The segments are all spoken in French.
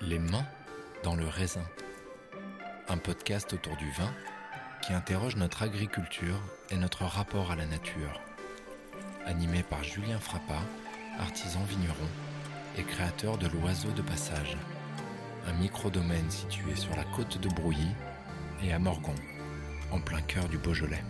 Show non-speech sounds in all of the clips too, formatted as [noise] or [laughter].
Les mains dans le raisin. Un podcast autour du vin qui interroge notre agriculture et notre rapport à la nature. Animé par Julien Frappa, artisan vigneron et créateur de l'Oiseau de Passage, un micro-domaine situé sur la côte de Brouilly et à Morgon, en plein cœur du Beaujolais.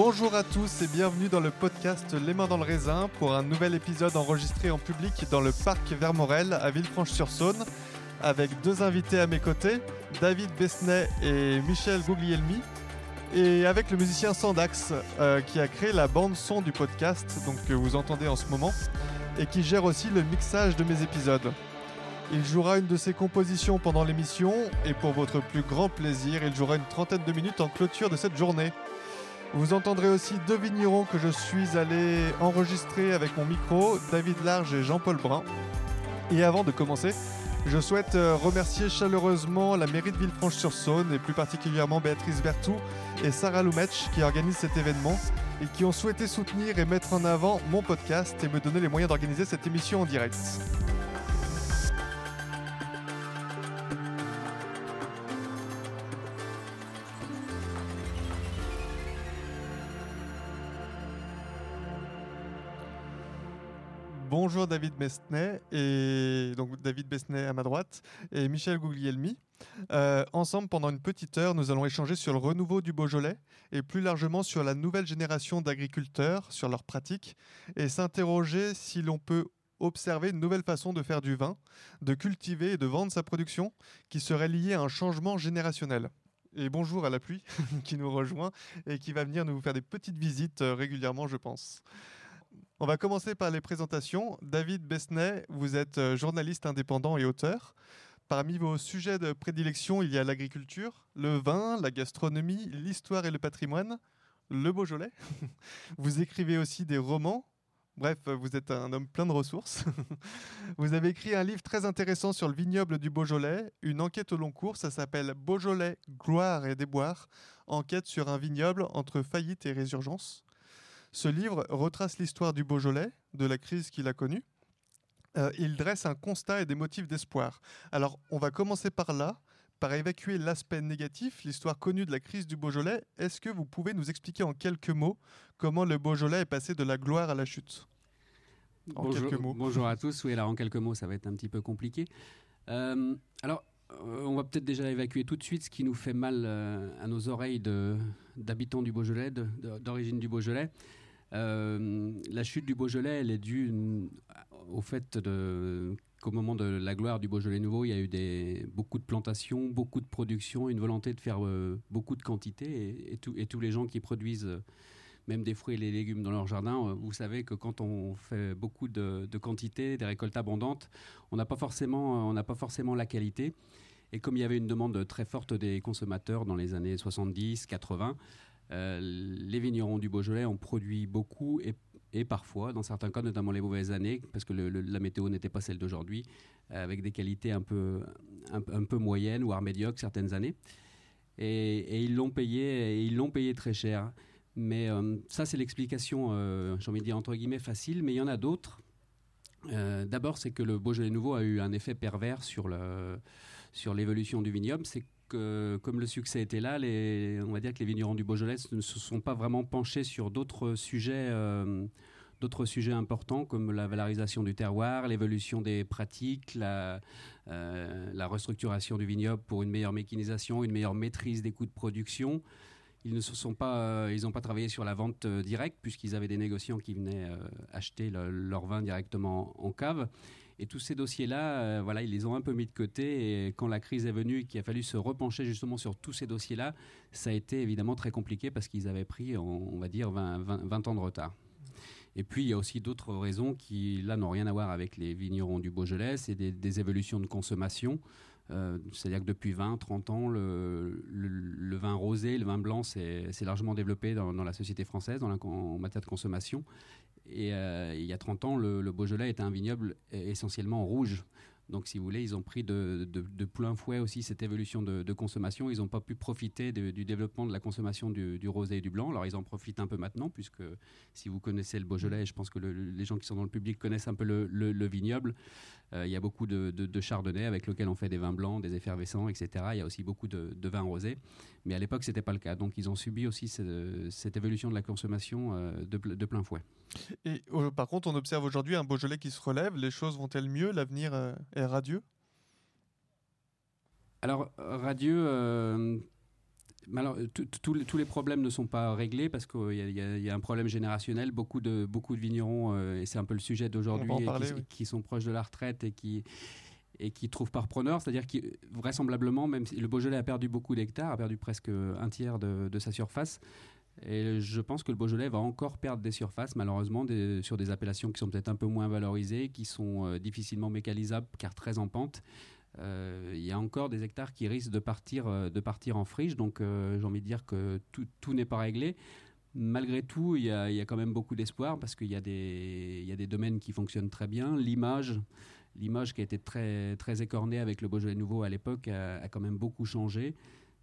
Bonjour à tous et bienvenue dans le podcast Les mains dans le raisin pour un nouvel épisode enregistré en public dans le parc Vermorel à Villefranche-sur-Saône avec deux invités à mes côtés, David Besnay et Michel Guglielmi et avec le musicien Sandax euh, qui a créé la bande son du podcast donc que vous entendez en ce moment et qui gère aussi le mixage de mes épisodes. Il jouera une de ses compositions pendant l'émission et pour votre plus grand plaisir, il jouera une trentaine de minutes en clôture de cette journée. Vous entendrez aussi deux vignerons que je suis allé enregistrer avec mon micro, David Large et Jean-Paul Brun. Et avant de commencer, je souhaite euh, remercier chaleureusement la mairie de Villefranche-sur-Saône et plus particulièrement Béatrice Bertou et Sarah Lumetch qui organisent cet événement et qui ont souhaité soutenir et mettre en avant mon podcast et me donner les moyens d'organiser cette émission en direct. Bonjour David Besnay et donc David à ma droite et Michel Guglielmi. Euh, ensemble, pendant une petite heure, nous allons échanger sur le renouveau du Beaujolais et plus largement sur la nouvelle génération d'agriculteurs, sur leurs pratiques et s'interroger si l'on peut observer une nouvelle façon de faire du vin, de cultiver et de vendre sa production qui serait liée à un changement générationnel. Et bonjour à la pluie [laughs] qui nous rejoint et qui va venir nous faire des petites visites euh, régulièrement, je pense. On va commencer par les présentations. David Besnay, vous êtes euh, journaliste indépendant et auteur. Parmi vos sujets de prédilection, il y a l'agriculture, le vin, la gastronomie, l'histoire et le patrimoine, le Beaujolais. [laughs] Vous écrivez aussi des romans. Bref, vous êtes un homme plein de ressources. [laughs] Vous avez écrit un livre très intéressant sur le vignoble du Beaujolais, une enquête au long cours, ça s'appelle Beaujolais, gloire et déboire, enquête sur un vignoble entre faillite et résurgence. Ce livre retrace l'histoire du Beaujolais, de la crise qu'il a connue. Euh, il dresse un constat et des motifs d'espoir. Alors, on va commencer par là, par évacuer l'aspect négatif, l'histoire connue de la crise du Beaujolais. Est-ce que vous pouvez nous expliquer en quelques mots comment le Beaujolais est passé de la gloire à la chute? En bonjour, quelques mots. Bonjour à tous. Oui, alors en quelques mots, ça va être un petit peu compliqué. Euh, alors, euh, on va peut-être déjà évacuer tout de suite ce qui nous fait mal euh, à nos oreilles d'habitants du Beaujolais, d'origine du Beaujolais. Euh, la chute du Beaujolais, elle est due au fait qu'au moment de la gloire du Beaujolais nouveau, il y a eu beaucoup de plantations, beaucoup de production, une volonté de faire beaucoup de quantité. Et, tous les gens qui produisent même des fruits et des légumes dans leur jardin, vous savez que quand on fait beaucoup de, de quantité, des récoltes abondantes, on n'a pas forcément la qualité. Et comme il y avait une demande très forte des consommateurs dans les années 70, 80, euh, les vignerons du Beaujolais ont produit beaucoup et, parfois, dans certains cas, notamment les mauvaises années, parce que la météo n'était pas celle d'aujourd'hui, euh, avec des qualités un peu, moyennes, voire médiocres certaines années. Et, ils l'ont payé, ils l'ont payé très cher. Mais euh, ça, c'est l'explication, j'ai envie de dire entre guillemets, facile, mais il y en a d'autres. D'abord, c'est que le Beaujolais nouveau a eu un effet pervers sur l'évolution du vignoble, comme le succès était là, on va dire que les vignerons du Beaujolais ne se sont pas vraiment penchés sur d'autres sujets, euh, d'autres sujets importants comme la valorisation du terroir, l'évolution des pratiques, la, euh, restructuration du vignoble pour une meilleure mécanisation, une meilleure maîtrise des coûts de production. Ils ne se sont pas, euh, ils n'ont pas travaillé sur la vente directe puisqu'ils avaient des négociants qui venaient acheter leur vin directement en cave. Et tous ces dossiers-là, euh, voilà, ils les ont un peu mis de côté. Et quand la crise est venue, qu'il a fallu se repencher justement sur tous ces dossiers-là, ça a été évidemment très compliqué parce qu'ils avaient pris, on, va dire, 20, 20, ans de retard. Et puis, il y a aussi d'autres raisons qui, là, n'ont rien à voir avec les vignerons du Beaujolais. C'est des, évolutions de consommation. Euh, c'est-à-dire que depuis 20, 30 ans, le, vin rosé, le vin blanc, c'est largement développé dans, la société française dans la, en matière de consommation. Et euh, il y a 30 ans, le, Beaujolais était un vignoble essentiellement rouge. Donc, si vous voulez, ils ont pris de, plein fouet aussi cette évolution de, consommation. Ils n'ont pas pu profiter du développement de la consommation du, rosé et du blanc. Alors, ils en profitent un peu maintenant, puisque si vous connaissez le Beaujolais, je pense que les gens qui sont dans le public connaissent un peu le, vignoble. Euh, il y a beaucoup de, chardonnay avec lequel on fait des vins blancs, des effervescents, etc. Il y a aussi beaucoup de, vins rosés. Mais à l'époque, ce n'était pas le cas. Donc, ils ont subi aussi cette, évolution de la consommation euh, de, plein fouet. Et par contre, on observe aujourd'hui un Beaujolais qui se relève. Les choses vont-elles mieux? L'avenir euh, est radieux? Alors, radieux. Euh, tous les problèmes ne sont pas réglés parce qu'il y, a un problème générationnel. Beaucoup de, beaucoup de vignerons, euh, et c'est un peu le sujet d'aujourd'hui, qui, sont proches de la retraite et qui et qui trouvent par preneur, c'est-à-dire que vraisemblablement, même si le Beaujolais a perdu beaucoup d'hectares, a perdu presque un tiers de, de sa surface, et je pense que le Beaujolais va encore perdre des surfaces, malheureusement, sur des appellations qui sont peut-être un peu moins valorisées, qui sont euh, difficilement mécanisables car très en pente. Euh, il y a encore des hectares qui risquent de partir, euh, de partir en friche, donc j'ai envie de dire que tout, n'est pas réglé. Malgré tout, il y, a, quand même beaucoup d'espoir parce qu'il y, a y a des domaines qui fonctionnent très bien. L'image, l'image qui a été très, très écornée avec le Beaujolais nouveau à l'époque a, a, quand même beaucoup changé.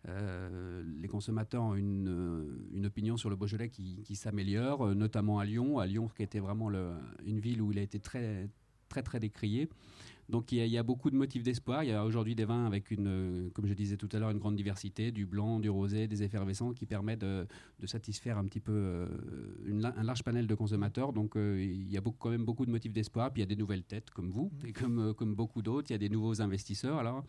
Euh, les consommateurs ont une, euh, une, opinion sur le Beaujolais qui, qui s'améliore, euh, notamment à Lyon. À Lyon, qui était vraiment le, une ville où il a été très, très, très décrié. Donc il y, a, beaucoup de motifs d'espoir. Il y a aujourd'hui des vins avec une, comme je disais tout à l'heure, une grande diversité, du blanc, du rosé, des effervescents qui permettent de, de satisfaire un petit peu un large panel de consommateurs. Donc il y a beaucoup, quand même beaucoup de motifs d'espoir. Puis il y a des nouvelles têtes comme vous et comme, comme beaucoup d'autres. Il y a des nouveaux investisseurs. Alors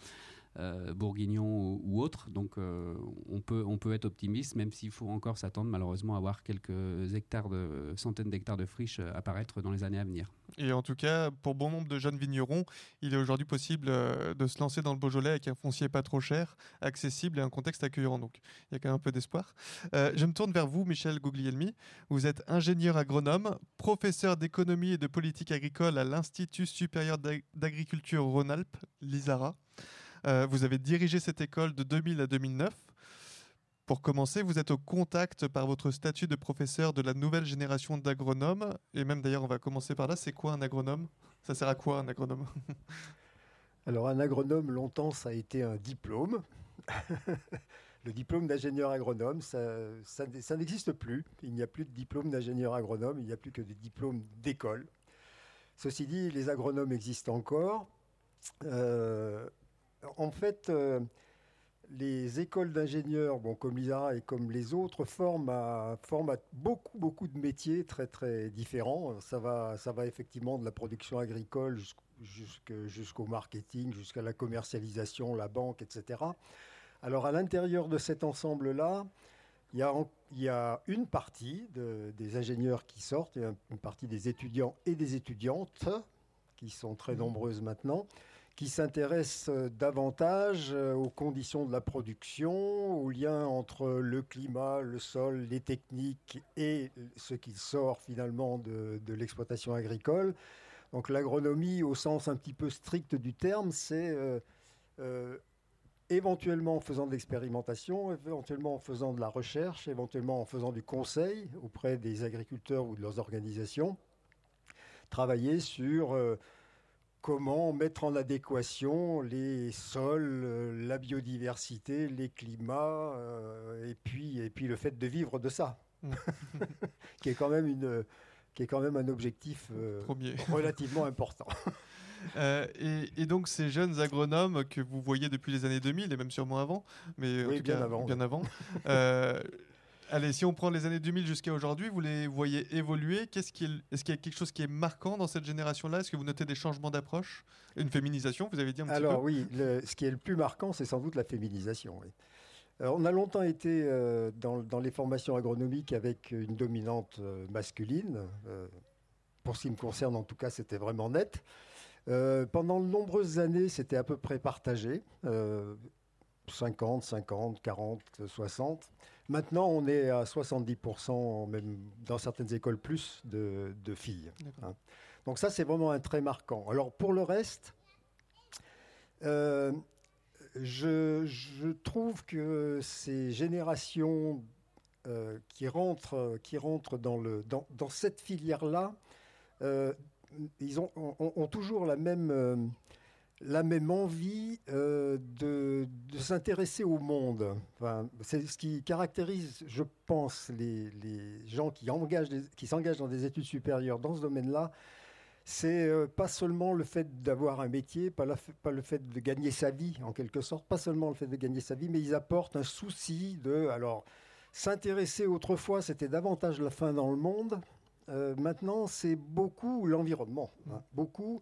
euh, bourguignon ou, autre. Donc euh, on, peut, on peut être optimiste, même s'il faut encore s'attendre malheureusement à voir quelques hectares de, centaines d'hectares de friches euh, apparaître dans les années à venir. Et en tout cas, pour bon nombre de jeunes vignerons, il est aujourd'hui possible de se lancer dans le Beaujolais avec un foncier pas trop cher, accessible et un contexte accueillant. Donc il y a quand même un peu d'espoir. je me tourne vers vous, Michel Guglielmi. Vous êtes ingénieur agronome, professeur d'économie et de politique agricole à l'Institut supérieur d'agriculture Rhône-Alpes, l'ISARA. Euh, vous avez dirigé cette école de 2000 à 2009. Pour commencer, vous êtes au contact par votre statut de professeur de la nouvelle génération d'agronomes. Et même d'ailleurs, on va commencer par là. C'est quoi un agronome? Ça sert à quoi un agronome? [laughs] Alors un agronome, longtemps, ça a été un diplôme. [laughs] Le diplôme d'ingénieur agronome, ça, ça n'existe plus. Il n'y a plus de diplôme d'ingénieur agronome, il n'y a plus que des diplômes d'école. Ceci dit, les agronomes existent encore. Euh, en fait, euh, les écoles d'ingénieurs, bon, comme l'ISARA et comme les autres, forment à, beaucoup, beaucoup de métiers très, très différents. Ça va, ça va effectivement de la production agricole jusqu'au marketing, jusqu'à la commercialisation, la banque, etc. Alors, à l'intérieur de cet ensemble-là, il y, a, une partie des ingénieurs qui sortent, et une partie des étudiants et des étudiantes, qui sont très mmh. nombreuses maintenant, qui s'intéresse euh, davantage euh, aux conditions de la production, aux liens entre le climat, le sol, les techniques et ce qui sort finalement de, l'exploitation agricole. Donc l'agronomie, au sens un petit peu strict du terme, c'est euh, éventuellement en faisant de l'expérimentation, éventuellement en faisant de la recherche, éventuellement en faisant du conseil auprès des agriculteurs ou de leurs organisations, travailler sur comment mettre en adéquation les sols, euh, la biodiversité, les climats, euh, et, puis, et puis le fait de vivre de ça, mm. [laughs] qui, est quand même une, qui est quand même un objectif euh, [laughs] relativement important. [laughs] et, donc ces jeunes agronomes que vous voyez depuis les années 2000 et même sûrement avant, mais en tout bien cas, avant, bien avant Allez, si on prend les années 2000 jusqu'à aujourd'hui, vous les voyez évoluer. Est-ce qu'il y a quelque chose qui est marquant dans cette génération-là? Est-ce que vous notez des changements d'approche? Une féminisation, vous avez dit un petit peu? Alors oui, ce qui est le plus marquant, c'est sans doute la féminisation. on a longtemps été euh, dans, les formations agronomiques avec une dominante euh, masculine. Euh, pour ce qui me concerne, en tout cas, c'était vraiment net. pendant de nombreuses années, c'était à peu près partagé. 50, 50, 40, 60. Maintenant, on est à 70%, même dans certaines écoles plus, de, filles. Hein. Donc ça, c'est vraiment un trait marquant. Alors pour le reste, euh, je, trouve que ces générations euh, qui, rentrent, qui rentrent dans, le, dans, cette filière-là, euh, ils ont, ont, toujours la même la même envie euh, de, s'intéresser au monde. c'est ce qui caractérise, je pense, les, gens qui, engagent qui s'engagent dans des études supérieures dans ce domaine-là. C'est euh, pas seulement le fait d'avoir un métier, pas, pas, le fait de gagner sa vie, en quelque sorte, pas seulement le fait de gagner sa vie, mais ils apportent un souci de. Alors, s'intéresser autrefois, c'était davantage la fin dans le monde. Euh, maintenant, c'est beaucoup l'environnement. Hein. beaucoup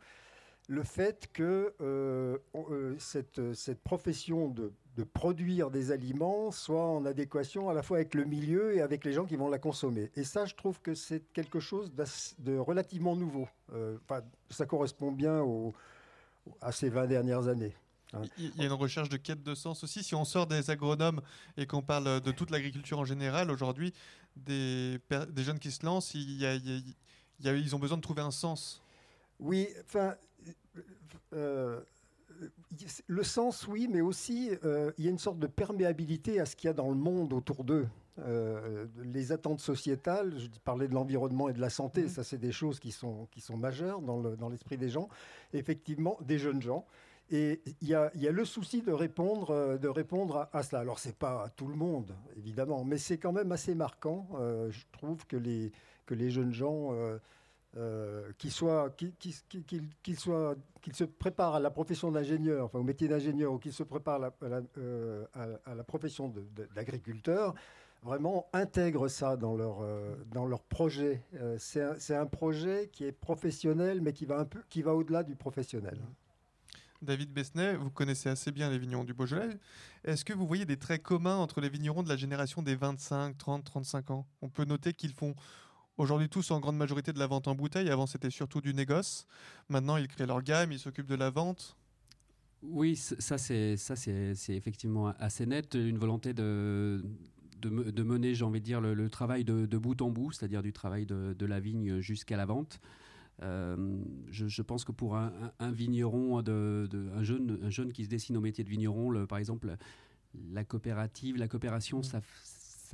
le fait que euh, euh, cette, cette, profession de, produire des aliments soit en adéquation à la fois avec le milieu et avec les gens qui vont la consommer. Et ça, je trouve que c'est quelque chose de relativement nouveau. Euh, ça correspond bien à ces 20 dernières années. Hein. Il y a une recherche de quête de sens aussi. Si on sort des agronomes et qu'on parle de toute l'agriculture en général, aujourd'hui, des, des, jeunes qui se lancent, ils ont besoin de trouver un sens. Oui, enfin, euh, le sens, oui, mais aussi euh, il y a une sorte de perméabilité à ce qu'il y a dans le monde autour d'eux. Euh, les attentes sociétales, je parlais de l'environnement et de la santé, mmh. ça c'est des choses qui sont, qui sont majeures dans, l'esprit des gens, effectivement, des jeunes gens. Et il y a, y a, le souci de répondre, de répondre à, cela. Alors, ce n'est pas à tout le monde, évidemment, mais c'est quand même assez marquant. je trouve que les, que les jeunes gens euh, qu'il soit, qu'il soit, qu'il se prépare à la profession d'ingénieur, enfin au métier d'ingénieur, ou qu'il se prépare à la, euh, à la, profession d'agriculteur, vraiment intègre ça dans leur, euh, dans leur projet. c'est un, un, projet qui est professionnel, mais qui va, un peu, qui va au-delà du professionnel. David Besnet, vous connaissez assez bien les vignerons du Beaujolais. Est-ce que vous voyez des traits communs entre les vignerons de la génération des 25, 30, 35 ans? On peut noter qu'ils font Aujourd'hui, tous en grande majorité de la vente en bouteille. Avant, c'était surtout du négoce. Maintenant, ils créent leur gamme, ils s'occupent de la vente. Oui, ça c'est ça c'est effectivement assez net. Une volonté de de, mener, j'ai envie de dire, le, travail de, bout en bout, c'est-à-dire du travail de, la vigne jusqu'à la vente. Euh, je, pense que pour un, vigneron, de, un, jeune, un jeune qui se dessine au métier de vigneron, par exemple, la coopérative, la coopération, mmh. ça,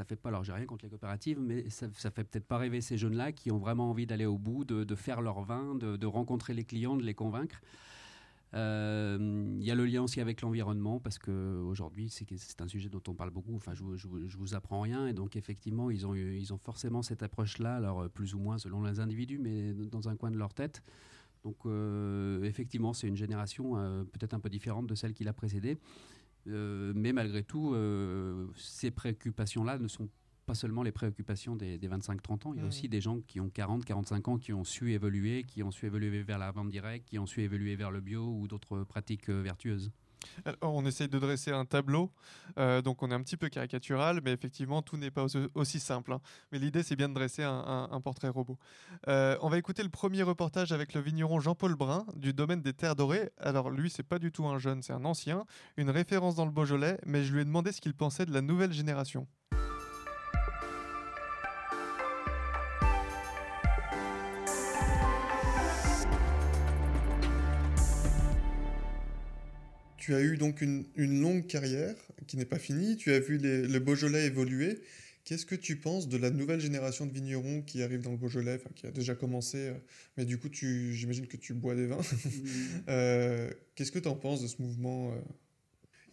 ça fait pas, alors j'ai rien contre les coopératives, mais ça, ça fait peut-être pas rêver ces jeunes-là qui ont vraiment envie d'aller au bout, de, faire leur vin, de, rencontrer les clients, de les convaincre. Euh, il y a le lien aussi avec l'environnement parce qu'aujourd'hui c'est un sujet dont on parle beaucoup. Enfin, je, je, vous apprends rien et donc effectivement ils ont ils ont forcément cette approche-là, alors plus ou moins selon les individus, mais dans un coin de leur tête. Donc euh, effectivement c'est une génération euh, peut-être un peu différente de celle qui l'a précédée. Euh, mais malgré tout, euh, ces préoccupations-là ne sont pas seulement les préoccupations des, 25-30 ans. Il y a mmh. aussi des gens qui ont 40-45 ans qui ont su évoluer, qui ont su évoluer vers la vente directe, qui ont su évoluer vers le bio ou d'autres pratiques euh, vertueuses on essaye de dresser un tableau, euh, donc on est un petit peu caricatural, mais effectivement tout n'est pas aussi simple. Hein. Mais l'idée c'est bien de dresser un, portrait robot. Euh, on va écouter le premier reportage avec le vigneron Jean-Paul Brun du domaine des Terres Dorées. Alors lui c'est pas du tout un jeune, c'est un ancien, une référence dans le Beaujolais, mais je lui ai demandé ce qu'il pensait de la nouvelle génération. Tu as eu donc une, longue carrière qui n'est pas finie, tu as vu le Beaujolais évoluer. Qu'est-ce que tu penses de la nouvelle génération de vignerons qui arrive dans le Beaujolais, qui a déjà commencé, euh, mais du coup, j'imagine que tu bois des vins. [laughs] Euh, qu'est-ce que tu en penses de ce mouvement euh?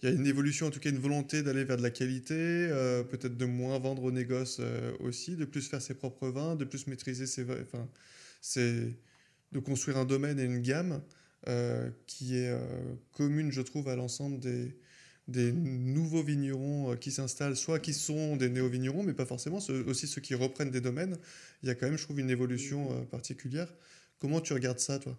Il y a une évolution, en tout cas une volonté d'aller vers de la qualité, peut-être de moins vendre au négoce aussi, de plus faire ses propres vins, de plus maîtriser ses... Enfin, c'est de construire un domaine et une gamme. Euh, qui est euh, commune, je trouve, à l'ensemble des, des nouveaux vignerons euh, qui s'installent, soit qui sont des néo-vignerons, mais pas forcément, aussi ceux qui reprennent des domaines. Il y a quand même, je trouve, une évolution particulière. Comment tu regardes ça, toi?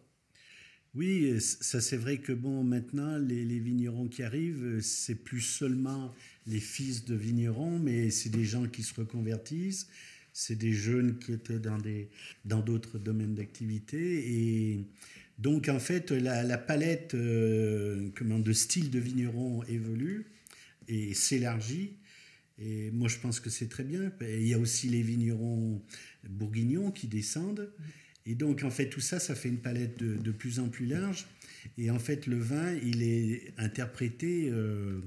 Oui, ça c'est vrai que bon, maintenant, les, les vignerons qui arrivent, c'est plus seulement les fils de vignerons, mais c'est des gens qui se reconvertissent, c'est des jeunes qui étaient dans des dans d'autres domaines d'activité et donc en fait, la, palette euh, de style de vigneron évolue et s'élargit. Et moi, je pense que c'est très bien. Il y a aussi les vignerons bourguignons qui descendent. Et donc, en fait, tout ça, ça fait une palette de, plus en plus large. Et en fait, le vin, il est interprété euh,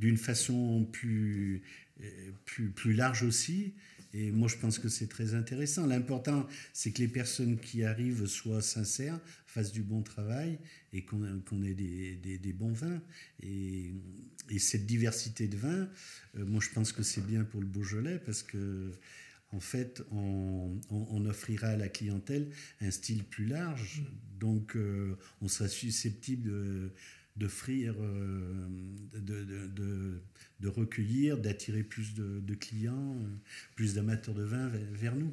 d'une façon plus, euh, plus, plus large aussi. Et moi, je pense que c'est très intéressant. L'important, c'est que les personnes qui arrivent soient sincères, fassent du bon travail et qu'on ait des, bons vins. Et, cette diversité de vins, euh, moi, je pense que c'est bien pour le Beaujolais parce que en fait, on, offrira à la clientèle un style plus large. Donc, euh, on sera susceptible de d'offrir, euh, de, recueillir, d'attirer plus de, clients, euh, plus d'amateurs de vin vers, nous.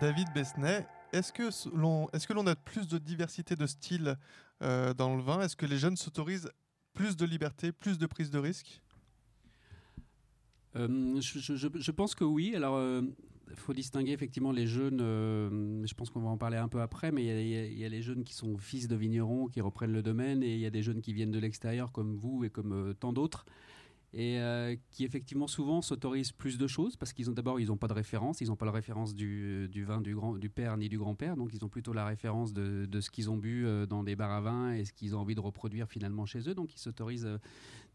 David Besnay, est-ce que l'on est que l'on a plus de diversité de styles euh, dans le vin? Est-ce que les jeunes s'autorisent plus de liberté, plus de prise de risque? Euh, je, pense que oui. Alors, il euh, faut distinguer effectivement les jeunes. Euh, je pense qu'on va en parler un peu après, mais il y, a les jeunes qui sont fils de vignerons, qui reprennent le domaine, et il y a des jeunes qui viennent de l'extérieur, comme vous et comme tant d'autres, et euh, qui effectivement souvent s'autorisent plus de choses parce qu'ils ont d'abord ils n'ont pas de référence, ils n'ont pas la référence du, vin du, grand, du père ni du grand-père, donc ils ont plutôt la référence de, ce qu'ils ont bu euh, dans des bars à vin et ce qu'ils ont envie de reproduire finalement chez eux, donc ils s'autorisent euh,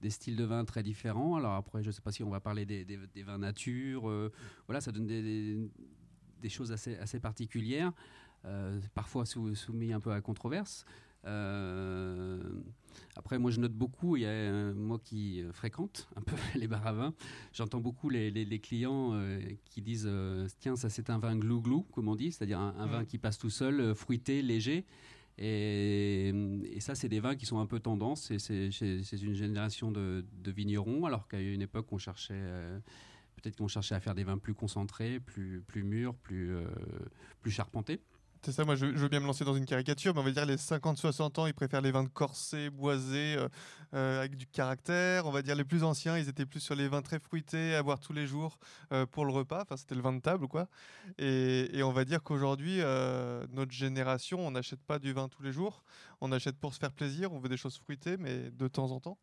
des styles de vin très différents. Alors après, je ne sais pas si on va parler des, vins nature, voilà, ça donne des, choses assez, assez particulières, parfois soumis un peu à controverse. Euh, après, moi, je note beaucoup, il y a moi qui fréquente un peu [laughs] les bars à vin, j'entends beaucoup les, les, clients euh, qui disent euh, Tiens, ça c'est un vin glou-glou, comme on dit, c'est-à-dire un, vin qui passe tout seul, fruité, léger. Et, et, ça, c'est des vins qui sont un peu tendance. C'est une génération de, de vignerons, alors qu'à une époque, on cherchait. Peut-être qu'on cherchait à faire des vins plus concentrés, plus, plus mûrs, plus, plus charpentés. C'est ça, moi je, veux bien me lancer dans une caricature, mais on va dire les 50-60 ans, ils préfèrent les vins de corsés, boisés, euh, euh, avec du caractère. On va dire les plus anciens, ils étaient plus sur les vins très fruités, à boire tous les jours euh, pour le repas. Enfin, c'était le vin de table, quoi. Et, on va dire qu'aujourd'hui, notre génération, on n'achète pas du vin tous les jours. On achète pour se faire plaisir, on veut des choses fruitées, mais de temps en temps.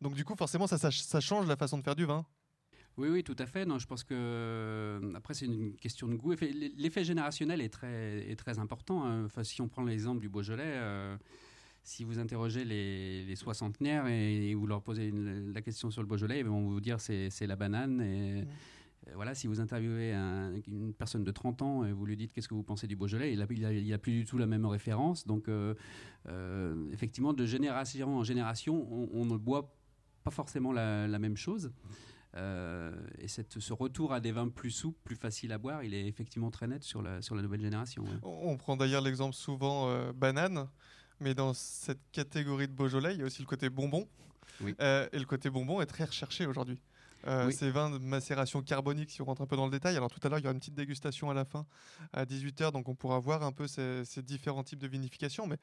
Donc du coup, forcément, ça change la façon de faire du vin. Oui, oui, tout à fait. Non, je pense que euh, après c'est une question de goût. L'effet générationnel est très, est très important. Hein. Enfin, si on prend l'exemple du Beaujolais, euh, si vous interrogez les, les soixantenaires et, vous leur posez la question sur le Beaujolais, ils vont vous dire c'est la banane. Et, mmh. voilà, si vous interviewez une personne de 30 ans et vous lui dites qu'est-ce que vous pensez du Beaujolais, il n'a il a, plus du tout la même référence. Donc, euh, effectivement, de génération en génération, on, ne boit pas forcément la, la même chose. Euh, et cette, ce retour à des vins plus souples, plus faciles à boire, il est effectivement très net sur la, sur la nouvelle génération. On prend d'ailleurs l'exemple souvent euh, banane, mais dans cette catégorie de Beaujolais, il y a aussi le côté bonbon. Euh, et le côté bonbon est très recherché aujourd'hui. Ces vins de macération carbonique, si on rentre un peu dans le détail. Alors tout à l'heure, il y aura une petite dégustation à la fin, à 18h, donc on pourra voir un peu ces, différents types de vinification. Mais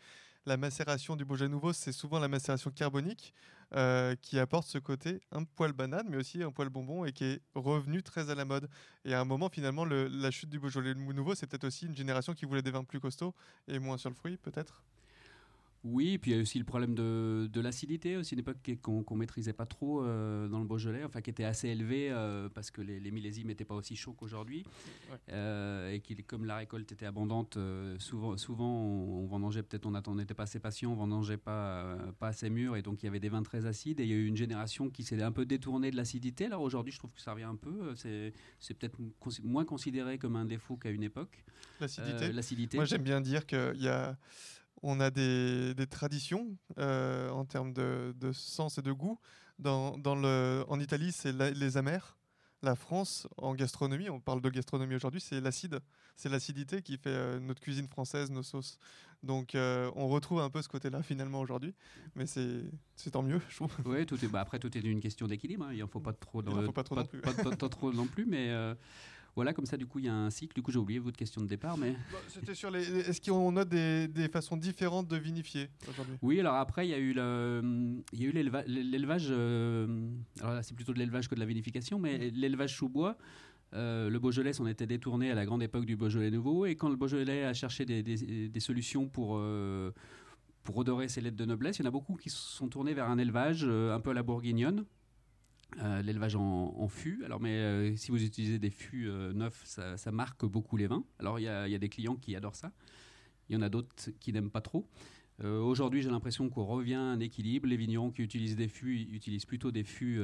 la macération du Beaujolais nouveau, c'est souvent la macération carbonique euh, qui apporte ce côté un poil banane, mais aussi un poil bonbon et qui est revenu très à la mode. Et à un moment, finalement, la chute du Beaujolais nouveau, c'est peut-être aussi une génération qui voulait des vins plus costauds et moins sur le fruit, peut-être? Oui, puis il y a aussi le problème de, de l'acidité, aussi une époque qu'on ne maîtrisait pas trop euh, dans le Beaujolais, enfin qui était assez élevée euh, parce que les, millésimes n'étaient pas aussi chauds qu'aujourd'hui. Euh, et qui, comme la récolte était abondante, souvent, souvent on, vendangeait peut-être, on n'était pas assez patient, on vendangeait pas, pas assez mûr, et donc il y avait des vins très acides. Et il y a eu une génération qui s'est un peu détournée de l'acidité. Alors aujourd'hui, je trouve que ça revient un peu. C'est peut-être moins considéré comme un défaut qu'à une époque. L'acidité. Moi, j'aime bien dire qu'il y a on a des, traditions euh, en termes de, sens et de goût. Dans, le, en Italie, c'est les amers. La France, en gastronomie, on parle de gastronomie aujourd'hui, c'est l'acide. C'est l'acidité qui fait euh, notre cuisine française, nos sauces. Donc euh, on retrouve un peu ce côté-là finalement aujourd'hui. Mais c'est tant mieux, je trouve. Oui, tout est, bah, après, tout est une question d'équilibre. Hein. Il n'en faut pas trop, Il faut pas trop, non plus. Pas, trop non plus, mais voilà, comme ça, du coup, il y a un cycle. Du coup, j'ai oublié votre question de départ, mais. C'était sur les. Est-ce qu'on a des, des, façons différentes de vinifier aujourd'hui? Oui, alors après, il y a eu le, il y a eu l'élevage. Euh, alors là, c'est plutôt de l'élevage que de la vinification, mais mmh. l'élevage sous bois. Euh, le Beaujolais s'en était détourné à la grande époque du Beaujolais nouveau, et quand le Beaujolais a cherché des, des, solutions pour euh, pour redorer ses lettres de noblesse, il y en a beaucoup qui se sont tournés vers un élevage un peu à la bourguignonne, euh, l'élevage en, fût. Alors, mais euh, si vous utilisez des fûts euh, neufs, ça, marque beaucoup les vins. Alors, il y, a des clients qui adorent ça. Il y en a d'autres qui n'aiment pas trop. Aujourd'hui, j'ai l'impression qu'on revient à un équilibre. Les vignerons qui utilisent des fûts utilisent plutôt des fûts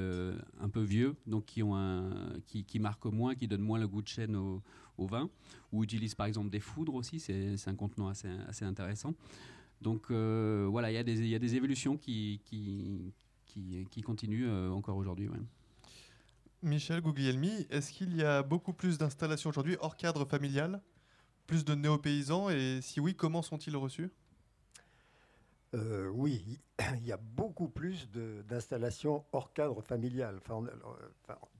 un peu vieux, donc qui, ont un, qui, marquent moins, qui donnent moins le goût de chêne au, vin, ou utilisent par exemple des foudres aussi. C'est un contenant assez, intéressant. Donc voilà, il y, y, a des évolutions qui, qui, qui, continuent encore aujourd'hui. Michel Guglielmi, est-ce qu'il y a beaucoup plus d'installations aujourd'hui hors cadre familial Plus de néo-paysans Et si oui, comment sont-ils reçus? Euh, oui, il y a beaucoup plus d'installations hors cadre familial. Enfin,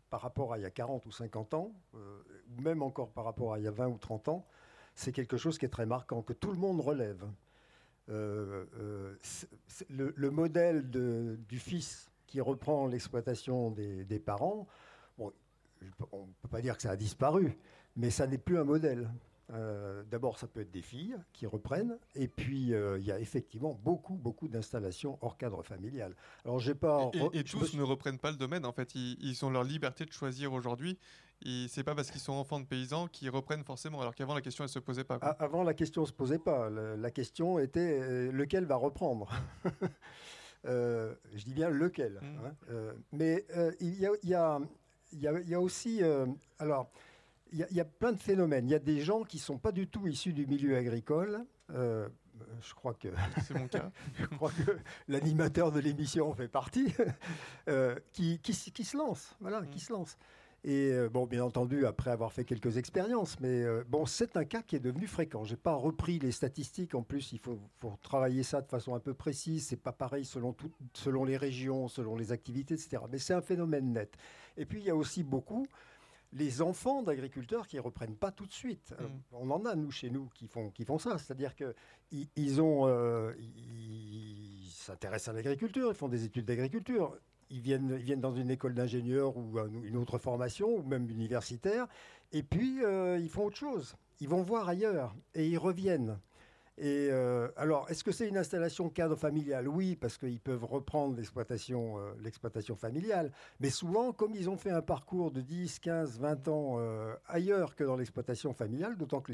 par rapport à il y a 40 ou 50 ans, euh, ou même encore par rapport à il y a 20 ou 30 ans, c'est quelque chose qui est très marquant, que tout le monde relève. Euh, le, modèle du fils qui reprend l'exploitation des, parents, on ne peut pas dire que ça a disparu, mais ça n'est plus un modèle. Euh, d'abord, ça peut être des filles qui reprennent, et puis euh, il y a effectivement beaucoup, beaucoup d'installations hors cadre familial. Alors, j'ai pas. Et, tous ne reprennent pas le domaine. En fait, ils, ont leur liberté de choisir aujourd'hui. C'est pas parce qu'ils sont enfants de paysans qu'ils reprennent forcément. Alors qu'avant, la question elle se posait pas. Avant, la question se posait pas. la question était euh, lequel va reprendre? [laughs] je dis bien lequel. Mmh. Hein. mais il y a, y, a, y, a, aussi, alors il y, a plein de phénomènes. Il y a des gens qui ne sont pas du tout issus du milieu agricole. Euh, je crois que [laughs] c'est mon cas. [laughs] je crois que l'animateur de l'émission en fait partie, euh, qui, qui, se lance, voilà, qui mm. se lance. Et euh, bon, bien entendu, après avoir fait quelques expériences, mais bon, c'est un cas qui est devenu fréquent. J'ai pas repris les statistiques. En plus, il faut, faut travailler ça de façon un peu précise. C'est pas pareil selon tout, selon les régions, selon les activités, etc. Mais c'est un phénomène net. Et puis, il y a aussi beaucoup les enfants d'agriculteurs qui reprennent pas tout de suite. Mm. On en a nous chez nous qui font qui font ça, c'est-à-dire que ils, ont euh, ils s'intéressent à l'agriculture, ils font des études d'agriculture, ils viennent ils viennent dans une école d'ingénieur ou une autre formation ou même universitaire, et puis euh, ils font autre chose. Ils vont voir ailleurs et ils reviennent. Et euh, alors, est-ce que c'est une installation cadre familiale Oui, parce qu'ils peuvent reprendre l'exploitation, euh, l'exploitation familiale. Mais souvent, comme ils ont fait un parcours de 10, 15, 20 ans ailleurs que dans l'exploitation familiale, d'autant que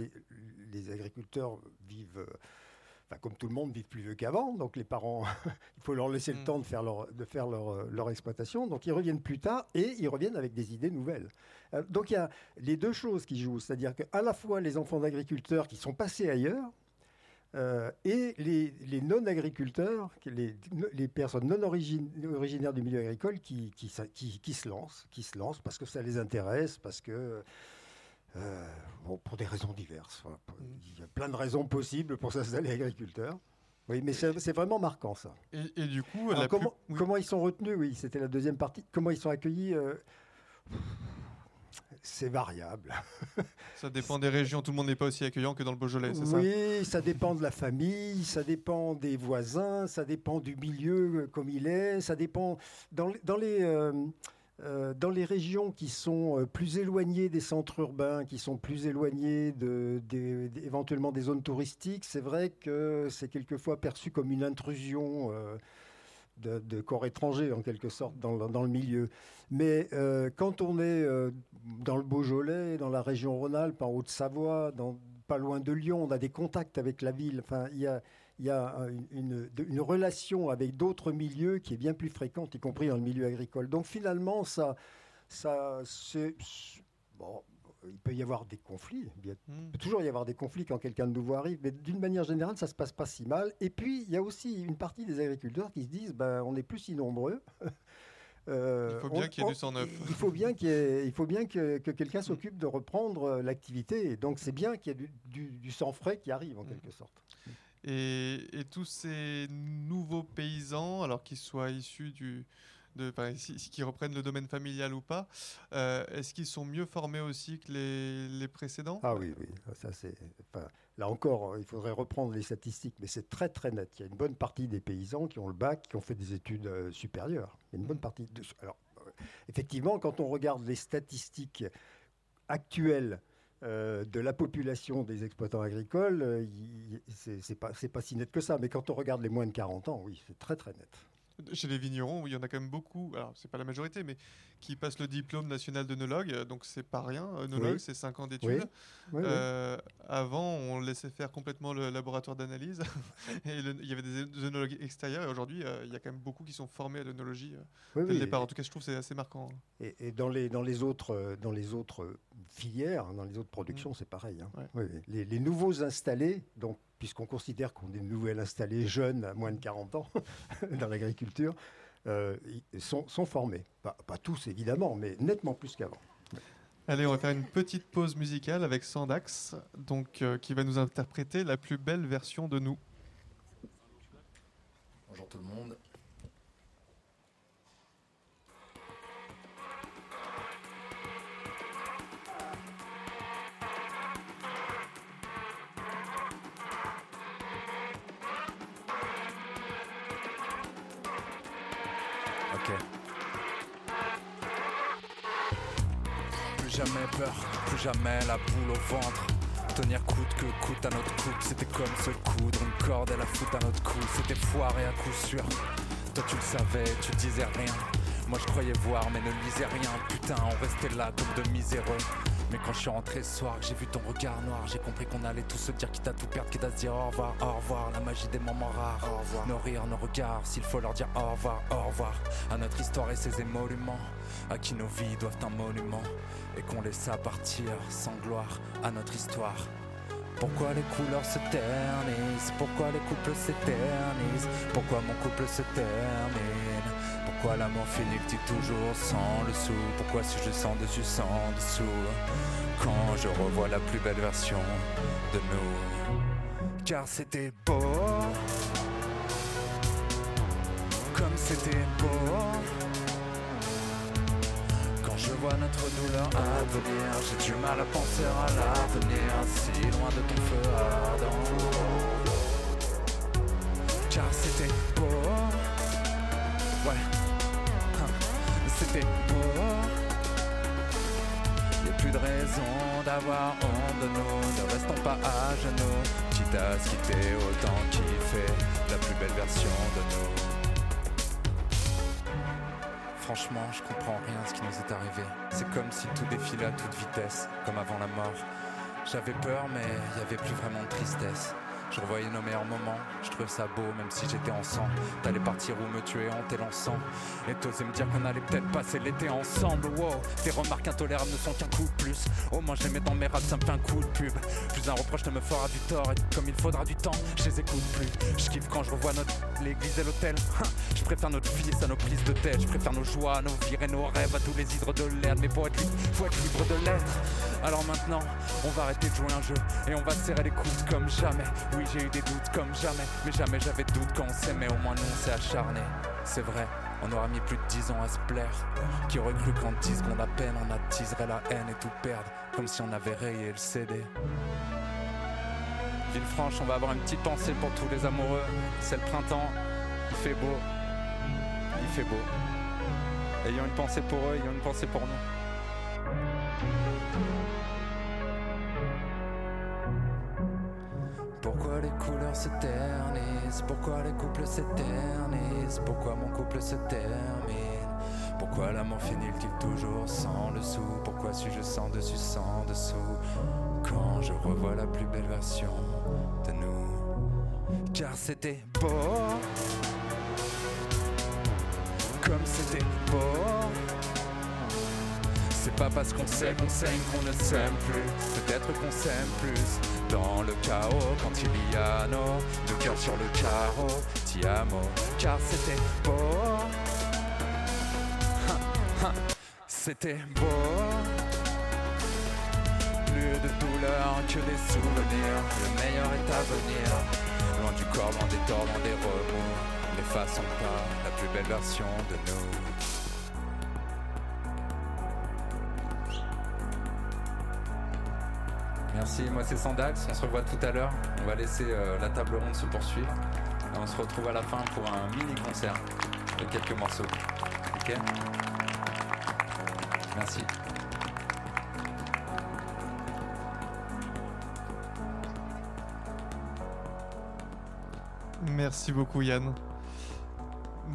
les, agriculteurs vivent, enfin, comme tout le monde, vivent plus vieux qu'avant. Donc les parents, [laughs] il faut leur laisser le mm. temps de faire, leur, de faire leur, leur exploitation. Donc ils reviennent plus tard et ils reviennent avec des idées nouvelles. donc il y a les deux choses qui jouent. C'est-à-dire qu'à la fois les enfants d'agriculteurs qui sont passés ailleurs, euh, et les, non-agriculteurs, les, personnes non originaires du milieu agricole qui, qui, se lancent, qui se lancent parce que ça les intéresse, parce que euh, bon, pour des raisons diverses. il y a plein de raisons possibles pour s'installer [laughs] agriculteur. Oui, mais c'est vraiment marquant ça. Et, du coup, comment, comment, ils sont retenus? Oui, c'était la deuxième partie. Comment ils sont accueillis euh, c'est variable. [laughs] Ça dépend des régions, tout le monde n'est pas aussi accueillant que dans le Beaujolais, c'est ça? Oui, ça dépend de la famille, ça dépend des voisins, ça dépend du milieu euh, comme il est, ça dépend... Dans, les... Euh, euh, dans les régions qui sont plus éloignées des centres urbains, qui sont plus éloignées éventuellement des zones touristiques, c'est vrai que c'est quelquefois perçu comme une intrusion de, corps étrangers, en quelque sorte, dans, le milieu. Mais euh, quand on est euh, dans le Beaujolais, dans la région Rhône-Alpes, en Haute-Savoie, pas loin de Lyon, on a des contacts avec la ville. Enfin, il y a, y a une, une, relation avec d'autres milieux qui est bien plus fréquente, y compris dans le milieu agricole. Donc finalement, ça, ça c'est bon, il peut y avoir des conflits. Hmm. Il peut toujours y avoir des conflits quand quelqu'un de nouveau arrive, mais d'une manière générale, ça se passe pas si mal. Et puis, il y a aussi une partie des agriculteurs qui se disent, ben, on n'est plus si nombreux. [laughs] Euh, il faut bien qu'il y ait du sang neuf. Il faut bien, qu'il il faut bien que, quelqu'un s'occupe de reprendre euh, l'activité. Donc c'est bien qu'il y ait du, sang frais qui arrive en hmm. quelque sorte. Et, tous ces nouveaux paysans, alors qu'ils soient issus du, de, qui reprennent le domaine familial ou pas, euh, est-ce qu'ils sont mieux formés aussi que les, précédents? Ah oui, oui. Ça, c'est, là encore, il faudrait reprendre les statistiques, mais c'est très très net. Il y a une bonne partie des paysans qui ont le bac, qui ont fait des études euh, supérieures. Il y a une bonne partie. Alors, euh, effectivement, quand on regarde les statistiques actuelles de la population des exploitants agricoles, c'est pas, pas si net que ça. Mais quand on regarde les moins de 40 ans, oui, c'est très très net. Chez les vignerons, il y en a quand même beaucoup, alors c'est pas la majorité, mais qui passent le diplôme national d'œnologue, donc c'est pas rien. Œnologue, c'est 5 ans d'études. Euh, avant, on laissait faire complètement le laboratoire d'analyse, [laughs] et il y avait des œnologues extérieurs, et aujourd'hui, euh, il y a quand même beaucoup qui sont formés à l'œnologie euh, dès le départ. En tout cas, je trouve que c'est assez marquant. Et, dans, les, dans, les autres, dans les autres filières, dans les autres productions, mm. c'est pareil. Hein. Les, les, nouveaux installés, donc puisqu'on considère qu'on est nouvel installé jeunes à moins de 40 ans [laughs] dans l'agriculture, euh, sont, formés. Pas, tous évidemment, mais nettement plus qu'avant. Allez, on va faire une petite pause musicale avec Sandax, donc, euh, qui va nous interpréter la plus belle version de nous. Bonjour tout le monde. Plus jamais la boule au ventre. Tenir coûte que coûte à notre coupe, c'était comme se coudre une corde et la foutre à notre cou, c'était foiré à coup sûr. Toi tu le savais, tu disais rien. Moi je croyais voir mais ne lisais rien. Putain, on restait là comme de miséreux. Mais quand je suis rentré ce soir, j'ai vu ton regard noir, j'ai compris qu'on allait tous se dire quitte à tout perdre, quitte à se dire au revoir, au revoir, la magie des moments rares, revoir. Nos rires, nos regards, s'il faut leur dire au revoir, au revoir, à notre histoire et ses émoluments, à qui nos vies doivent un monument, et qu'on laissa partir sans gloire à notre histoire. Pourquoi les couleurs se ternissent? Pourquoi les couples s'éternisent? Pourquoi mon couple se termine? Pourquoi l'amour finit-il toujours sans le sou? Pourquoi si je sens dessus sans dessous? Quand je revois la plus belle version de nous. Car c'était beau. Comme c'était beau. Quand je vois notre douleur à venir J'ai du mal à penser à l'avenir Si loin de ton feu ardent. Car c'était beau. Ouais c'était beau. Y'a plus de raison d'avoir honte de nous, ne restons pas à genoux. Quitte à se quitter autant fait la plus belle version de nous. Franchement, je comprends rien ce qui nous est arrivé. C'est comme si tout défilait à toute vitesse, comme avant la mort. J'avais peur, mais il n'y avait plus vraiment de tristesse. Je revoyais nos meilleurs moments, je trouvais ça beau même si j'étais en sang. T'allais partir ou me tuer en t'élançant. Et t'osais me dire qu'on allait peut-être passer l'été ensemble. Wow, tes remarques intolérables ne sont qu'un coup de plus. Au moins je les mets dans mes rats, ça me fait un coup de pub. Plus un reproche ne me fera du tort. Et comme il faudra du temps, je les écoute plus. Je kiffe quand je revois notre l'église et l'hôtel. Je préfère notre fils à nos prises de tête. Je préfère nos joies, nos vires et nos rêves à tous les hydres de l'air. Mais pour être libre, faut être libre de l'être. Alors maintenant, on va arrêter de jouer un jeu et on va serrer les coudes comme jamais. Oui, j'ai eu des doutes comme jamais, mais jamais j'avais de doute quand on s'aimait. Au moins nous on s'est acharné. C'est vrai, on aura mis plus de 10 ans à se plaire. Qui aurait cru qu'en 10 secondes à peine on attiserait la haine et tout perdre, comme si on avait rayé le CD. Villefranche, on va avoir une petite pensée pour tous les amoureux. C'est le printemps, il fait beau, il fait beau. Ayons une pensée pour eux, ayons une pensée pour nous. Pourquoi les couleurs se ternissent Pourquoi les couples s'éternisent Pourquoi mon couple se termine Pourquoi l'amour finit-il toujours sans le sou Pourquoi suis-je sans dessus, sans dessous Quand je revois la plus belle version de nous. Car c'était beau. Comme c'était beau. C'est pas parce qu'on sait qu'on s'aime qu'on ne s'aime plus. Peut-être qu'on s'aime plus dans le chaos quand il y a nos deux cœurs sur le carreau. Ti amo, car c'était beau. C'était beau. Plus de douleur que des souvenirs. Le meilleur est à venir. Loin du corps, loin des torts, loin des remous. N'effaçons pas la plus belle version de nous. Merci, moi c'est Sandax, on se revoit tout à l'heure. On va laisser euh, la table ronde se poursuivre. Et on se retrouve à la fin pour un mini concert de quelques morceaux. Ok? Merci. Merci beaucoup Yann.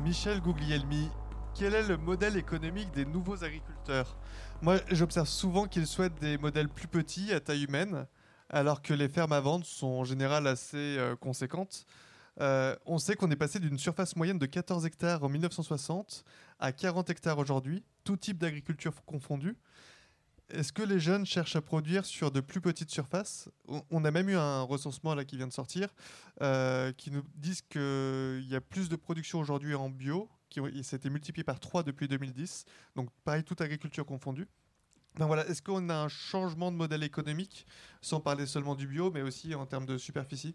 Michel Guglielmi, quel est le modèle économique des nouveaux agriculteurs? Moi, j'observe souvent qu'ils souhaitent des modèles plus petits, à taille humaine, alors que les fermes à vendre sont en général assez euh, conséquentes. Euh, on sait qu'on est passé d'une surface moyenne de 14 hectares en 1960 à 40 hectares aujourd'hui, tout type d'agriculture confondu. Est-ce que les jeunes cherchent à produire sur de plus petites surfaces? On a même eu un recensement là qui vient de sortir euh, qui nous disent qu'il y a plus de production aujourd'hui en bio, qui s'était multiplié par 3 depuis 2010. Donc pareil, toute agriculture confondue. Voilà, est-ce qu'on a un changement de modèle économique, sans parler seulement du bio, mais aussi en termes de superficie?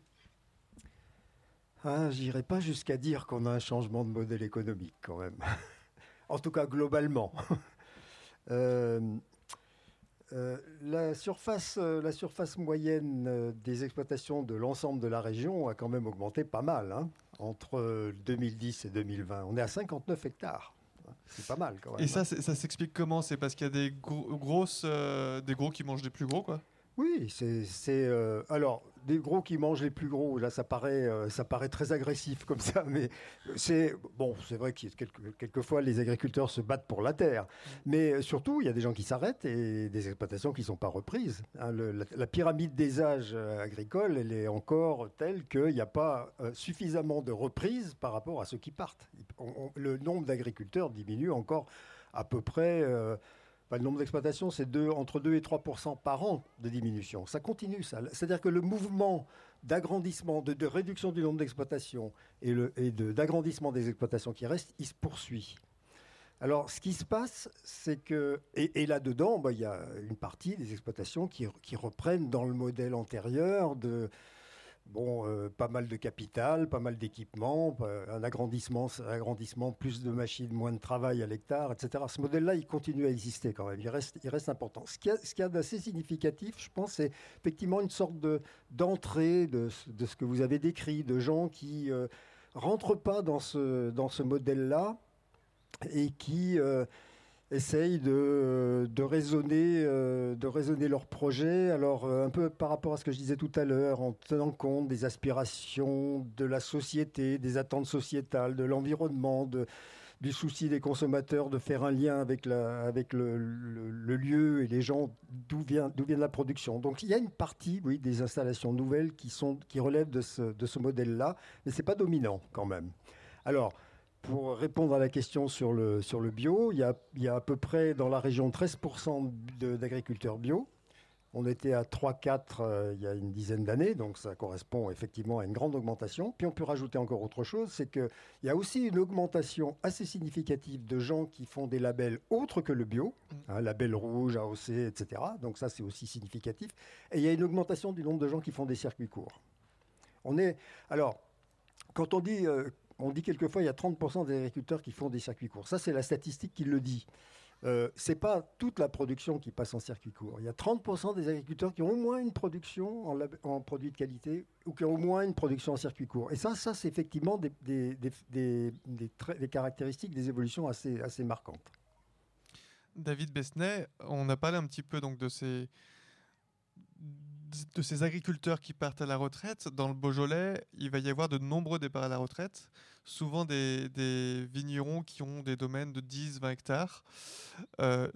Ah, J'irai pas jusqu'à dire qu'on a un changement de modèle économique quand même. [laughs] en tout cas, globalement. [laughs] euh, euh, la, surface, euh, la surface moyenne euh, des exploitations de l'ensemble de la région a quand même augmenté pas mal hein, entre 2010 et 2020. On est à 59 hectares. C'est pas mal quand même. Et ça, hein. ça s'explique comment? C'est parce qu'il y a des, grosses, des gros qui mangent des plus gros, quoi? Oui, c'est. alors, des gros qui mangent les plus gros. Là, ça paraît, euh, ça paraît très agressif comme ça, [laughs] mais c'est bon. C'est vrai que quelquefois les agriculteurs se battent pour la terre, mais surtout il y a des gens qui s'arrêtent et des exploitations qui ne sont pas reprises. Hein. la, pyramide des âges euh, agricoles, elle est encore telle qu'il n'y a pas euh, suffisamment de reprises par rapport à ceux qui partent. le nombre d'agriculteurs diminue encore à peu près le nombre d'exploitations, c'est entre 2 et 3% par an de diminution. Ça continue, ça. C'est-à-dire que le mouvement d'agrandissement, de, réduction du nombre d'exploitations et, d'agrandissement des exploitations qui restent, il se poursuit. Alors, ce qui se passe, c'est que, et, là-dedans, bah, il y a une partie des exploitations qui, qui, reprennent dans le modèle antérieur de, Bon, euh, pas mal de capital, pas mal d'équipements, un agrandissement, agrandissement, plus de machines, moins de travail à l'hectare, etc. Ce modèle-là, il continue à exister quand même. Il reste, important. Ce qu'il y a, d'assez significatif, je pense, c'est effectivement une sorte de, d'entrée de, ce que vous avez décrit, de gens qui euh, rentrent pas dans ce, dans ce modèle-là et qui euh, essayent de, raisonner, euh, de raisonner leur projet. Alors, euh, un peu par rapport à ce que je disais tout à l'heure, en tenant compte des aspirations de la société, des attentes sociétales, de l'environnement, du souci des consommateurs de faire un lien avec, le, lieu et les gens d'où vient, la production. Donc il y a une partie oui, des installations nouvelles qui relèvent de ce, de ce modèle-là, mais ce n'est pas dominant quand même. Alors, pour répondre à la question sur le, sur le bio, il y, a, il y a à peu près dans la région 13% d'agriculteurs bio. On était à 3-4 euh, il y a une dizaine d'années, donc ça correspond effectivement à une grande augmentation. Puis on peut rajouter encore autre chose, c'est qu'il y a aussi une augmentation assez significative de gens qui font des labels autres que le bio, hein, label rouge, AOC, etc. Donc ça c'est aussi significatif. Et il y a une augmentation du nombre de gens qui font des circuits courts. On est alors quand on dit euh, on dit quelquefois il y a 30% des agriculteurs qui font des circuits courts. Ça, c'est la statistique qui le dit. Euh, ce n'est pas toute la production qui passe en circuit court. Il y a 30% des agriculteurs qui ont au moins une production en, produits de qualité ou qui ont au moins une production en circuit court. Et ça, ça c'est effectivement des, caractéristiques, des évolutions assez, assez marquantes. David Besnay, on a parlé un petit peu donc de ces de ces agriculteurs qui partent à la retraite, dans le Beaujolais, il va y avoir de nombreux départs à la retraite, souvent des, vignerons qui ont des domaines de 10-20 hectares. Euh,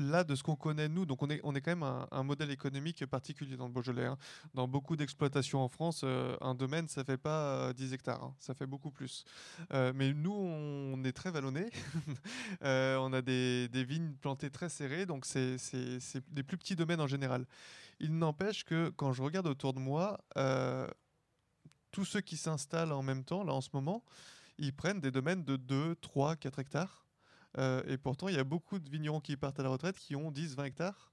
là, de ce qu'on connaît, nous, donc on est, on est quand même un, modèle économique particulier dans le Beaujolais. Hein. Dans beaucoup d'exploitations en France, euh, un domaine, ça fait pas 10 euh, hectares, hein. ça fait beaucoup plus. mais nous, on est très vallonnés. [laughs] on a des, des, vignes plantées très serrées, donc c'est des plus petits domaines en général. Il n'empêche que quand je regarde autour de moi, euh, tous ceux qui s'installent en même temps, là en ce moment, ils prennent des domaines de 2, 3, 4 hectares. Euh, et pourtant, il y a beaucoup de vignerons qui partent à la retraite qui ont 10, 20 hectares.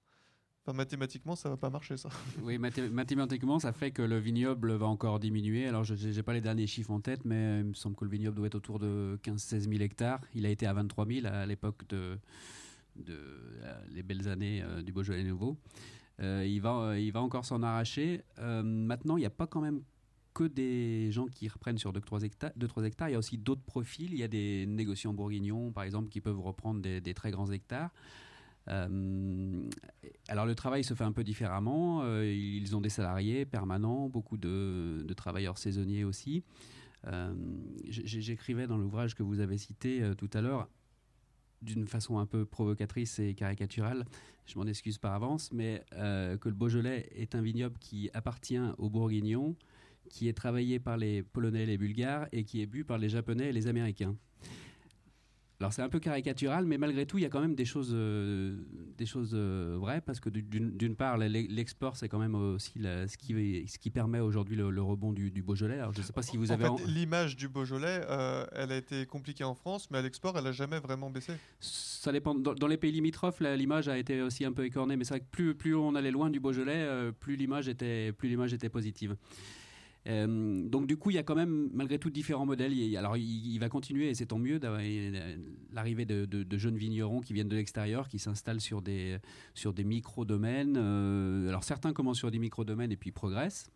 Enfin, mathématiquement, ça va pas marcher, ça. [laughs] Oui, mathématiquement, ça fait que le vignoble va encore diminuer. Alors, je n'ai pas les derniers chiffres en tête, mais il me semble que le vignoble doit être autour de 15-16 000 hectares. Il a été à 23 000 à l'époque de, de euh, les belles années du Beaujolais Nouveau. Euh, il, va, euh, il va encore s'en arracher. Euh, maintenant, il n'y a pas quand même que des gens qui reprennent sur 2-3 hectares. Il y a aussi d'autres profils. Il y a des négociants bourguignons, par exemple, qui peuvent reprendre des, très grands hectares. alors le travail se fait un peu différemment. ils ont des salariés permanents, beaucoup de, travailleurs saisonniers aussi. J'écrivais dans l'ouvrage que vous avez cité tout à l'heure, d'une façon un peu provocatrice et caricaturale, je m'en excuse par avance, mais que le Beaujolais est un vignoble qui appartient aux Bourguignons, qui est travaillé par les Polonais et les Bulgares et qui est bu par les Japonais et les Américains. Alors c'est un peu caricatural, mais malgré tout, il y a quand même des choses, euh, des choses euh, vraies, parce que d'une part, l'export, c'est quand même aussi ce, qui, ce qui permet aujourd'hui le, rebond du, Beaujolais. Alors je ne sais pas si vous avez... En fait, l'image du Beaujolais, euh, elle a été compliquée en France, mais à l'export, elle n'a jamais vraiment baissé. Ça dépend. Dans, les pays limitrophes, l'image a été aussi un peu écornée, mais c'est vrai que plus, plus on allait loin du Beaujolais, plus l'image était, plus l'image était positive. Euh, donc du coup, il y a quand même malgré tout différents modèles. alors il, va continuer et c'est tant mieux l'arrivée de, jeunes vignerons qui viennent de l'extérieur, qui s'installent sur des, sur des micro-domaines. Euh, alors certains commencent sur des micro-domaines et puis progressent.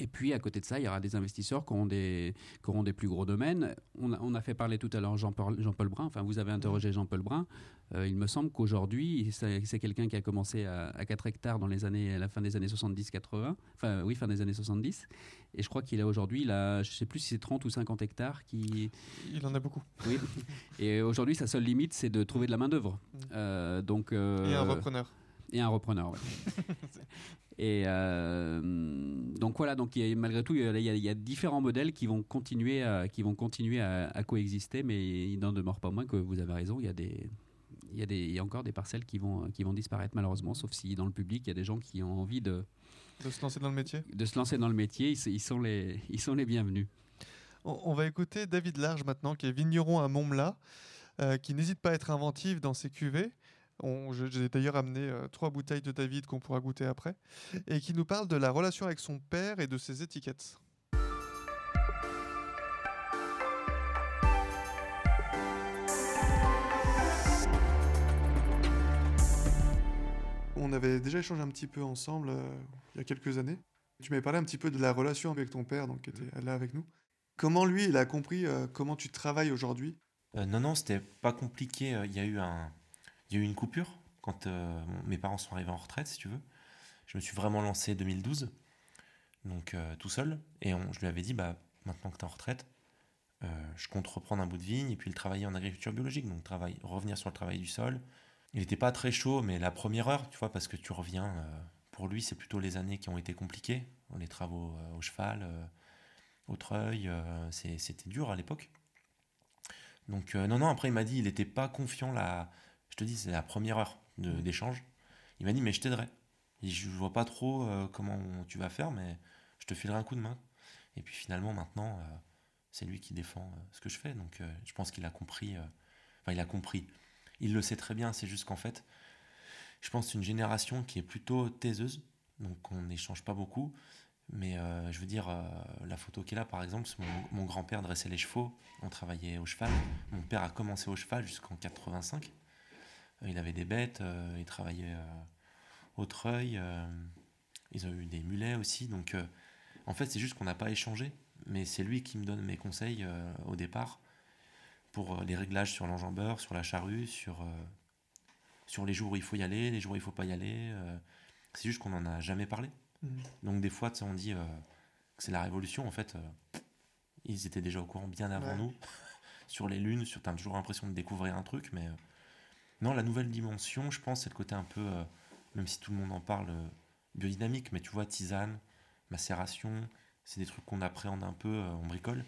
Et puis à côté de ça, il y aura des investisseurs qui auront des, qui auront des plus gros domaines. On a, on a fait parler tout à l'heure Jean-Paul Jean Brun, enfin vous avez interrogé Jean-Paul Brun. Euh, il me semble qu'aujourd'hui, c'est quelqu'un qui a commencé à, 4 hectares dans les années, à la fin des années 70-80, enfin oui, fin des années 70. Et je crois qu'il a aujourd'hui, je ne sais plus si c'est 30 ou 50 hectares. Qui... Il en a beaucoup. Oui. Et aujourd'hui, sa seule limite, c'est de trouver de la main-d'œuvre. Mm. Euh, donc, euh, Et un repreneur. Et un repreneur. [laughs] Et euh, donc voilà, donc malgré tout, il y, a, différents modèles qui vont continuer à, qui vont continuer à, coexister, mais il n'en demeure pas moins que vous avez raison, il y a des il y, a des, il y a encore des parcelles qui vont, qui vont disparaître malheureusement, sauf si dans le public, il y a des gens qui ont envie de... De se lancer dans le métier? De se lancer dans le métier, ils, sont, les, ils sont les bienvenus. On, va écouter David Large maintenant, qui est vigneron à Montmla, euh, qui n'hésite pas à être inventif dans ses cuvées. J'ai d'ailleurs amené euh, trois bouteilles de David qu'on pourra goûter après, et qui nous parle de la relation avec son père et de ses étiquettes. On avait déjà échangé un petit peu ensemble euh, il y a quelques années. Tu m'avais parlé un petit peu de la relation avec ton père, donc qui était là avec nous. Comment lui, il a compris euh, comment tu travailles aujourd'hui? Non, non, c'était pas compliqué. Il y a eu un, il y a eu une coupure quand euh, mes parents sont arrivés en retraite, si tu veux. Je me suis vraiment lancé 2012, donc euh, tout seul. Et je lui avais dit, bah, maintenant que tu es en retraite, euh, je compte reprendre un bout de vigne et puis le travailler en agriculture biologique, donc travail, revenir sur le travail du sol. Il n'était pas très chaud, mais la première heure, tu vois, parce que tu reviens, pour lui, c'est plutôt les années qui ont été compliquées, les travaux au cheval, au treuil, c'était dur à l'époque. Donc, non, non, après, il m'a dit, il n'était pas confiant là te dis, c'est la première heure mm. d'échange. Il m'a dit, mais je t'aiderai. Je vois pas trop euh, comment tu vas faire, mais je te filerai un coup de main. Et puis finalement, maintenant, euh, c'est lui qui défend euh, ce que je fais. Donc je pense qu'il a compris. Enfin, il a compris. Il le sait très bien. C'est juste qu'en fait, je pense que c'est une génération qui est plutôt taiseuse. Donc on n'échange pas beaucoup. Mais je veux dire, la photo qui est là, par exemple, mon, mon grand-père dressait les chevaux. On travaillait au cheval. Mon père a commencé au cheval jusqu'en 85 il avait des bêtes, euh, il travaillait euh, au treuil, euh, ils ont eu des mulets aussi. Donc, en fait, c'est juste qu'on n'a pas échangé, mais c'est lui qui me donne mes conseils au départ pour les réglages sur l'enjambeur, sur la charrue, sur, sur les jours où il faut y aller, les jours où il faut pas y aller. c'est juste qu'on n'en a jamais parlé. Mmh. Donc des fois, on dit que c'est la révolution. En fait, ils étaient déjà au courant bien avant nous. [laughs] sur les lunes, sur, as toujours l'impression de découvrir un truc, mais non, la nouvelle dimension, je pense, c'est le côté un peu, euh, même si tout le monde en parle, euh, biodynamique, mais tu vois, tisane, macération, c'est des trucs qu'on appréhende un peu, euh, on bricole.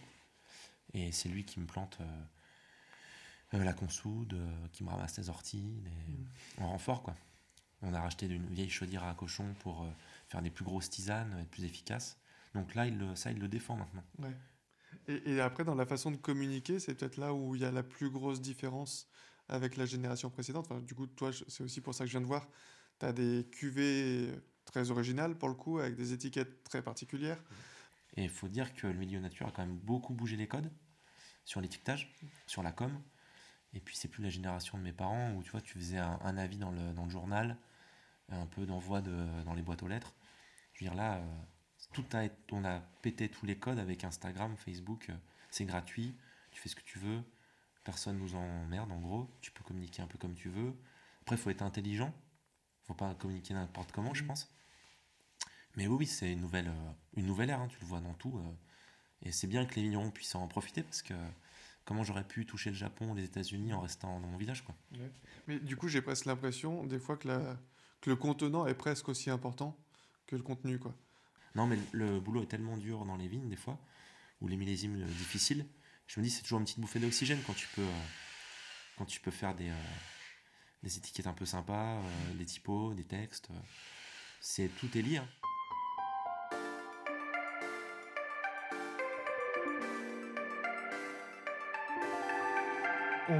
Et c'est lui qui me plante la consoude, qui me ramasse les orties, en renfort, quoi. On a racheté une vieille chaudière à cochon pour faire des plus grosses tisanes, être plus efficaces. Donc là, il ça, il le défend maintenant. Et, et, après, dans la façon de communiquer, c'est peut-être là où il y a la plus grosse différence avec la génération précédente. Du coup, toi, c'est aussi pour ça que je viens de voir. Tu as des cuvées très originales, pour le coup, avec des étiquettes très particulières. Et il faut dire que le milieu nature a quand même beaucoup bougé les codes sur l'étiquetage, sur la com. Et puis, c'est plus la génération de mes parents où tu vois, tu faisais un, avis dans le, dans le, journal, un peu d'envoi de, dans les boîtes aux lettres. Je veux dire, là, euh, tout a, on a pété tous les codes avec Instagram, Facebook. Euh, c'est gratuit, tu fais ce que tu veux personne nous emmerde en gros, tu peux communiquer un peu comme tu veux. Après, il faut être intelligent, faut pas communiquer n'importe comment, je mm. pense. Mais oui, c'est une nouvelle, euh, une nouvelle ère, hein, tu le vois dans tout. Euh, Et c'est bien que les vignerons puissent en profiter parce que comment j'aurais pu toucher le Japon, les États-Unis en restant dans mon village quoi. Mais du coup, j'ai presque l'impression des fois que, que le contenant est presque aussi important que le contenu quoi. Non, mais le boulot est tellement dur dans les vignes des fois, ou les millésimes difficiles. Je me dis c'est toujours une petite bouffée d'oxygène quand tu peux euh, quand tu peux faire des euh, des étiquettes un peu sympas, euh, des typos, des textes. c'est tout est lié. Hein.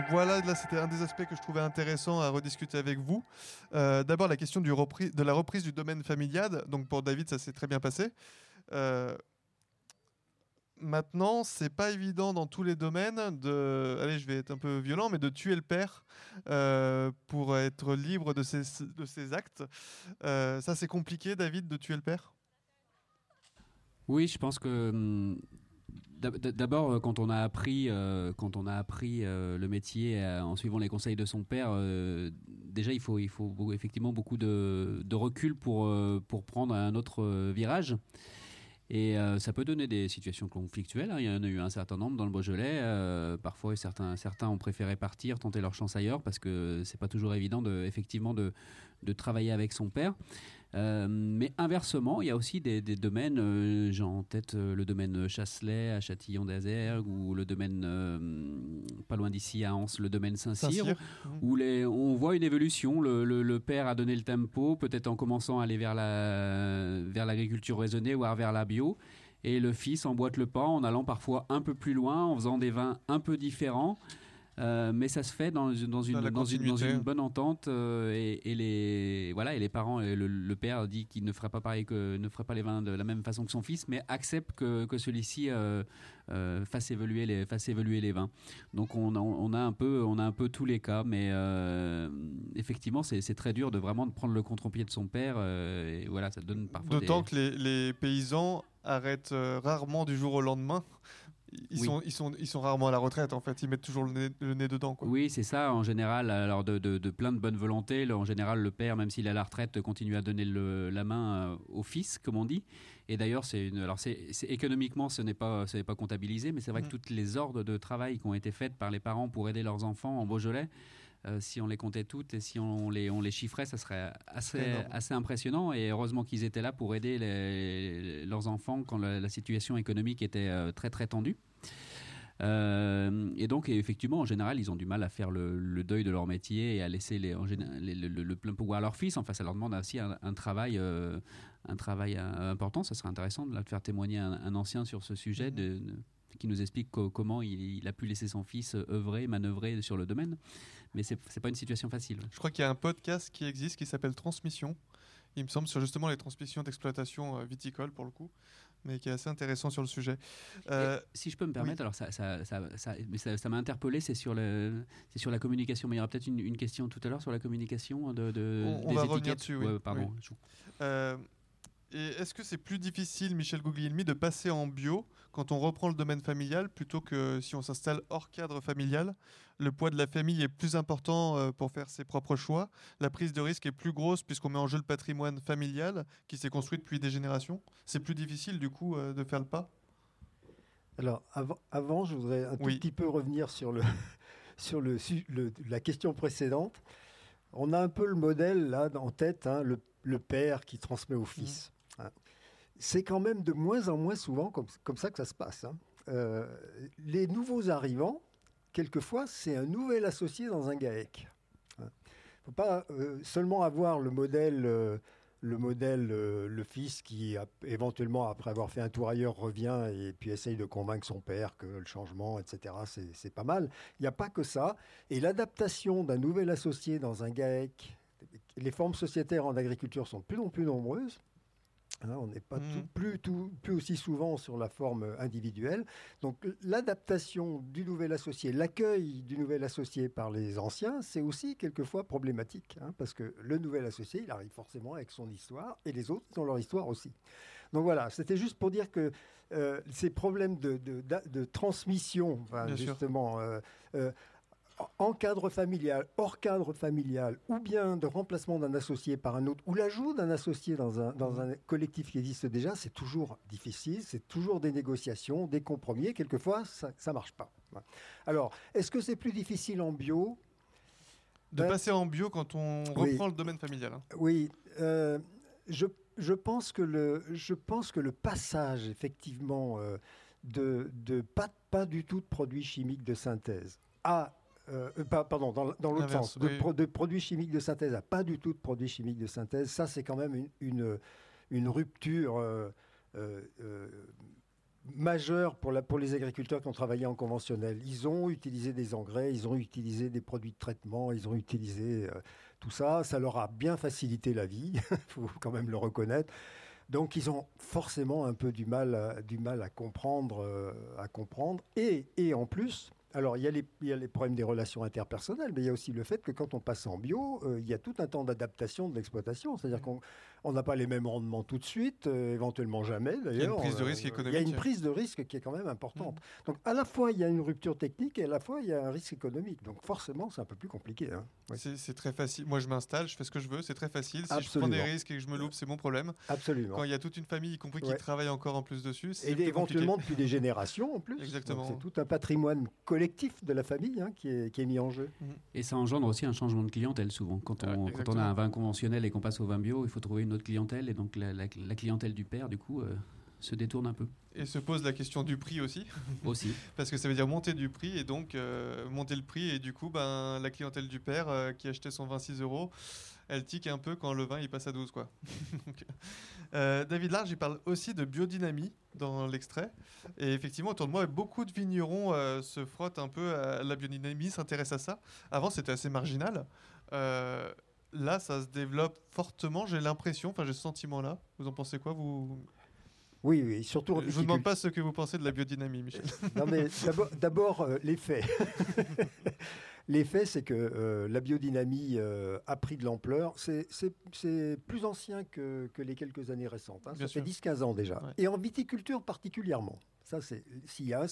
voilà, là c'était un des aspects que je trouvais intéressant à rediscuter avec vous. D'abord la question de la reprise du domaine familial. Donc pour David, ça s'est très bien passé. Maintenant, c'est pas évident dans tous les domaines de, allez, je vais être un peu violent, mais de tuer le père euh, pour être libre de ses, de ses actes. ça, c'est compliqué, David, de tuer le père? Oui, je pense que hum, D'abord, euh, quand on a appris, euh, quand on a appris euh, le métier en suivant les conseils de son père, déjà il faut, il faut effectivement beaucoup de, recul pour, pour prendre un autre virage. Et ça peut donner des situations conflictuelles. Hein. Il y en a eu un certain nombre dans le Beaujolais. parfois, certains, ont préféré partir, tenter leur chance ailleurs, parce que c'est pas toujours évident de, effectivement de travailler avec son père. Euh, mais inversement, il y a aussi des, domaines, euh, j'ai en tête euh, le domaine Chasselet à Châtillon d'Azergues ou le domaine pas loin d'ici à Anse, le domaine Saint-Cyr, où les, on voit une évolution. Le, père a donné le tempo, peut-être en commençant à aller vers la vers l'agriculture raisonnée, voire vers la bio. Et le fils emboîte le pas en allant parfois un peu plus loin, en faisant des vins un peu différents. Euh, mais ça se fait dans, une, dans, une, dans, une, bonne entente euh, et, les, voilà, et les parents, et le, père dit qu'il ne ferait pas pareil que ne ferait pas les vins de la même façon que son fils, mais accepte que, que celui-ci euh, fasse, évoluer les, fasse évoluer les vins. Donc on a, on a, un, peu, on a un peu tous les cas, mais effectivement c'est très dur de vraiment de prendre le contre-pied de son père. et voilà, ça donne parfois. D'autant que les, les paysans arrêtent rarement du jour au lendemain ils, sont, ils, sont, ils sont rarement à la retraite, en fait. Ils mettent toujours le nez, dedans. Quoi. Oui, c'est ça. En général, alors de, de, plein de bonne volonté, en général, le père, même s'il est à la retraite, continue à donner le, la main euh, au fils, comme on dit. Et d'ailleurs, c'est une, alors c'est, économiquement, ce n'est pas, ce n'est pas comptabilisé, mais c'est vrai que mm. toutes les ordres de travail qui ont été faites par les parents pour aider leurs enfants en Beaujolais, euh, si on les comptait toutes et si on les, on les chiffrait, ça serait assez, assez impressionnant. Et heureusement qu'ils étaient là pour aider leurs enfants quand la, situation économique était euh, très très tendue. Euh, et donc, effectivement, en général, ils ont du mal à faire le, deuil de leur métier et à laisser les, le, plein pouvoir à leur fils. Enfin, ça leur demande aussi un, travail, un travail important. Ça serait intéressant de, faire témoigner un, ancien sur ce sujet, de, qui nous explique comment il, il, a pu laisser son fils œuvrer, manœuvrer sur le domaine mais c'est n'est pas une situation facile. Je crois qu'il y a un podcast qui existe qui s'appelle Transmission, il me semble, sur justement les transmissions d'exploitation euh, viticole pour le coup, mais qui est assez intéressant sur le sujet. Euh, si je peux me permettre, alors ça, ça, ça, ça m'a interpellé, c'est sur, le, sur la communication, mais il y aura peut-être une, question tout à l'heure sur la communication de, de on, des va étiquettes. Dessus, oui. pardon. Euh, est-ce que c'est plus difficile, Michel Guglielmi, de passer en bio quand on reprend le domaine familial plutôt que si on s'installe hors cadre familial? Le poids de la famille est plus important euh, pour faire ses propres choix. La prise de risque est plus grosse puisqu'on met en jeu le patrimoine familial qui s'est construit depuis des générations. C'est plus difficile du coup euh, de faire le pas? Alors avant, je voudrais un tout petit peu revenir sur, le, [laughs] sur le, la question précédente. On a un peu le modèle là en tête, hein, le, père qui transmet au fils. Hein. C'est quand même de moins en moins souvent comme, ça que ça se passe. Hein. Euh, les nouveaux arrivants, quelquefois, c'est un nouvel associé dans un GAEC. Il ne faut pas euh, seulement avoir le modèle, euh, le, modèle le fils qui, éventuellement, après avoir fait un tour ailleurs, revient et puis essaye de convaincre son père que le changement, etc., c'est pas mal. Il n'y a pas que ça. Et l'adaptation d'un nouvel associé dans un GAEC, les formes sociétaires en agriculture sont plus en plus nombreuses. Hein, on n'est pas mmh. plus, tout, plus aussi souvent sur la forme individuelle. Donc l'adaptation du nouvel associé, l'accueil du nouvel associé par les anciens, c'est aussi quelquefois problématique, hein, parce que le nouvel associé, il arrive forcément avec son histoire, et les autres ont leur histoire aussi. Donc voilà, c'était juste pour dire que euh, ces problèmes de, transmission, justement, euh, euh, en cadre familial, hors cadre familial, ou bien de remplacement d'un associé par un autre, ou l'ajout d'un associé dans un, dans un collectif qui existe déjà, c'est toujours difficile, c'est toujours des négociations, des compromis, quelquefois ça ne marche pas. Alors, est-ce que c'est plus difficile en bio? De ben, passer en bio quand on reprend le domaine familial. Hein. Oui, euh, je, je, pense que le, je pense que le passage, effectivement, euh, de, de pas, pas du tout de produits chimiques de synthèse à euh, pardon, dans, dans l'autre sens, de, produits chimiques de synthèse à pas du tout de produits chimiques de synthèse, ça c'est quand même une, une, rupture euh, euh, majeure pour, la, pour les agriculteurs qui ont travaillé en conventionnel. Ils ont utilisé des engrais, ils ont utilisé des produits de traitement, ils ont utilisé tout ça. Ça leur a bien facilité la vie, il [laughs] faut quand même le reconnaître. Donc ils ont forcément un peu du mal, à, du mal à comprendre, à comprendre. Et, et en plus, alors, il y, a les, il y, a les, problèmes des relations interpersonnelles, mais il y a aussi le fait que quand on passe en bio, euh, il y a tout un temps d'adaptation de l'exploitation. C'est-à-dire qu'on on n'a pas les mêmes rendements tout de suite, euh, éventuellement jamais d'ailleurs. Il y a une prise de risque économique. Euh, il y a une prise de risque qui est quand même importante. Mmh. Donc à la fois il y a une rupture technique et à la fois il y a un risque économique. Donc forcément c'est un peu plus compliqué. Hein. C'est très facile. Moi je m'installe, je fais ce que je veux, c'est très facile. Si je prends des risques et que je me loupe, c'est mon problème. Absolument. Quand il y a toute une famille, y compris qui travaille encore en plus dessus, et éventuellement depuis des générations en plus. Exactement. C'est tout un patrimoine collectif de la famille hein, qui, est, qui, est, mis en jeu. Mmh. Et ça engendre aussi un changement de clientèle souvent. Quand on, quand on a un vin conventionnel et qu'on passe au vin bio, il faut trouver une autre clientèle et donc la, clientèle du père, du coup, euh, se détourne un peu. Et se pose la question du prix aussi. [laughs] Aussi. [laughs] Parce que ça veut dire monter du prix et donc euh, monter le prix. Et du coup, ben, la clientèle du père euh, qui achetait son 26 euros, elle tique un peu quand le vin il passe à 12. Quoi. [laughs] David Large, il parle aussi de biodynamie dans l'extrait. Et effectivement, autour de moi, beaucoup de vignerons se frottent un peu à la biodynamie, s'intéressent à ça. Avant, c'était assez marginal là, ça se développe fortement, j'ai l'impression, enfin j'ai ce sentiment-là. Vous en pensez quoi vous? Oui, oui, surtout. Je ne vous demande pas ce que vous pensez de la biodynamie, Michel. [laughs] non, mais d'abord, euh, les faits. les faits, c'est que euh, la biodynamie euh, a pris de l'ampleur. C'est plus ancien que, les quelques années récentes. Hein. Ça fait 10-15 ans déjà. Et en viticulture particulièrement. Ça, c'est.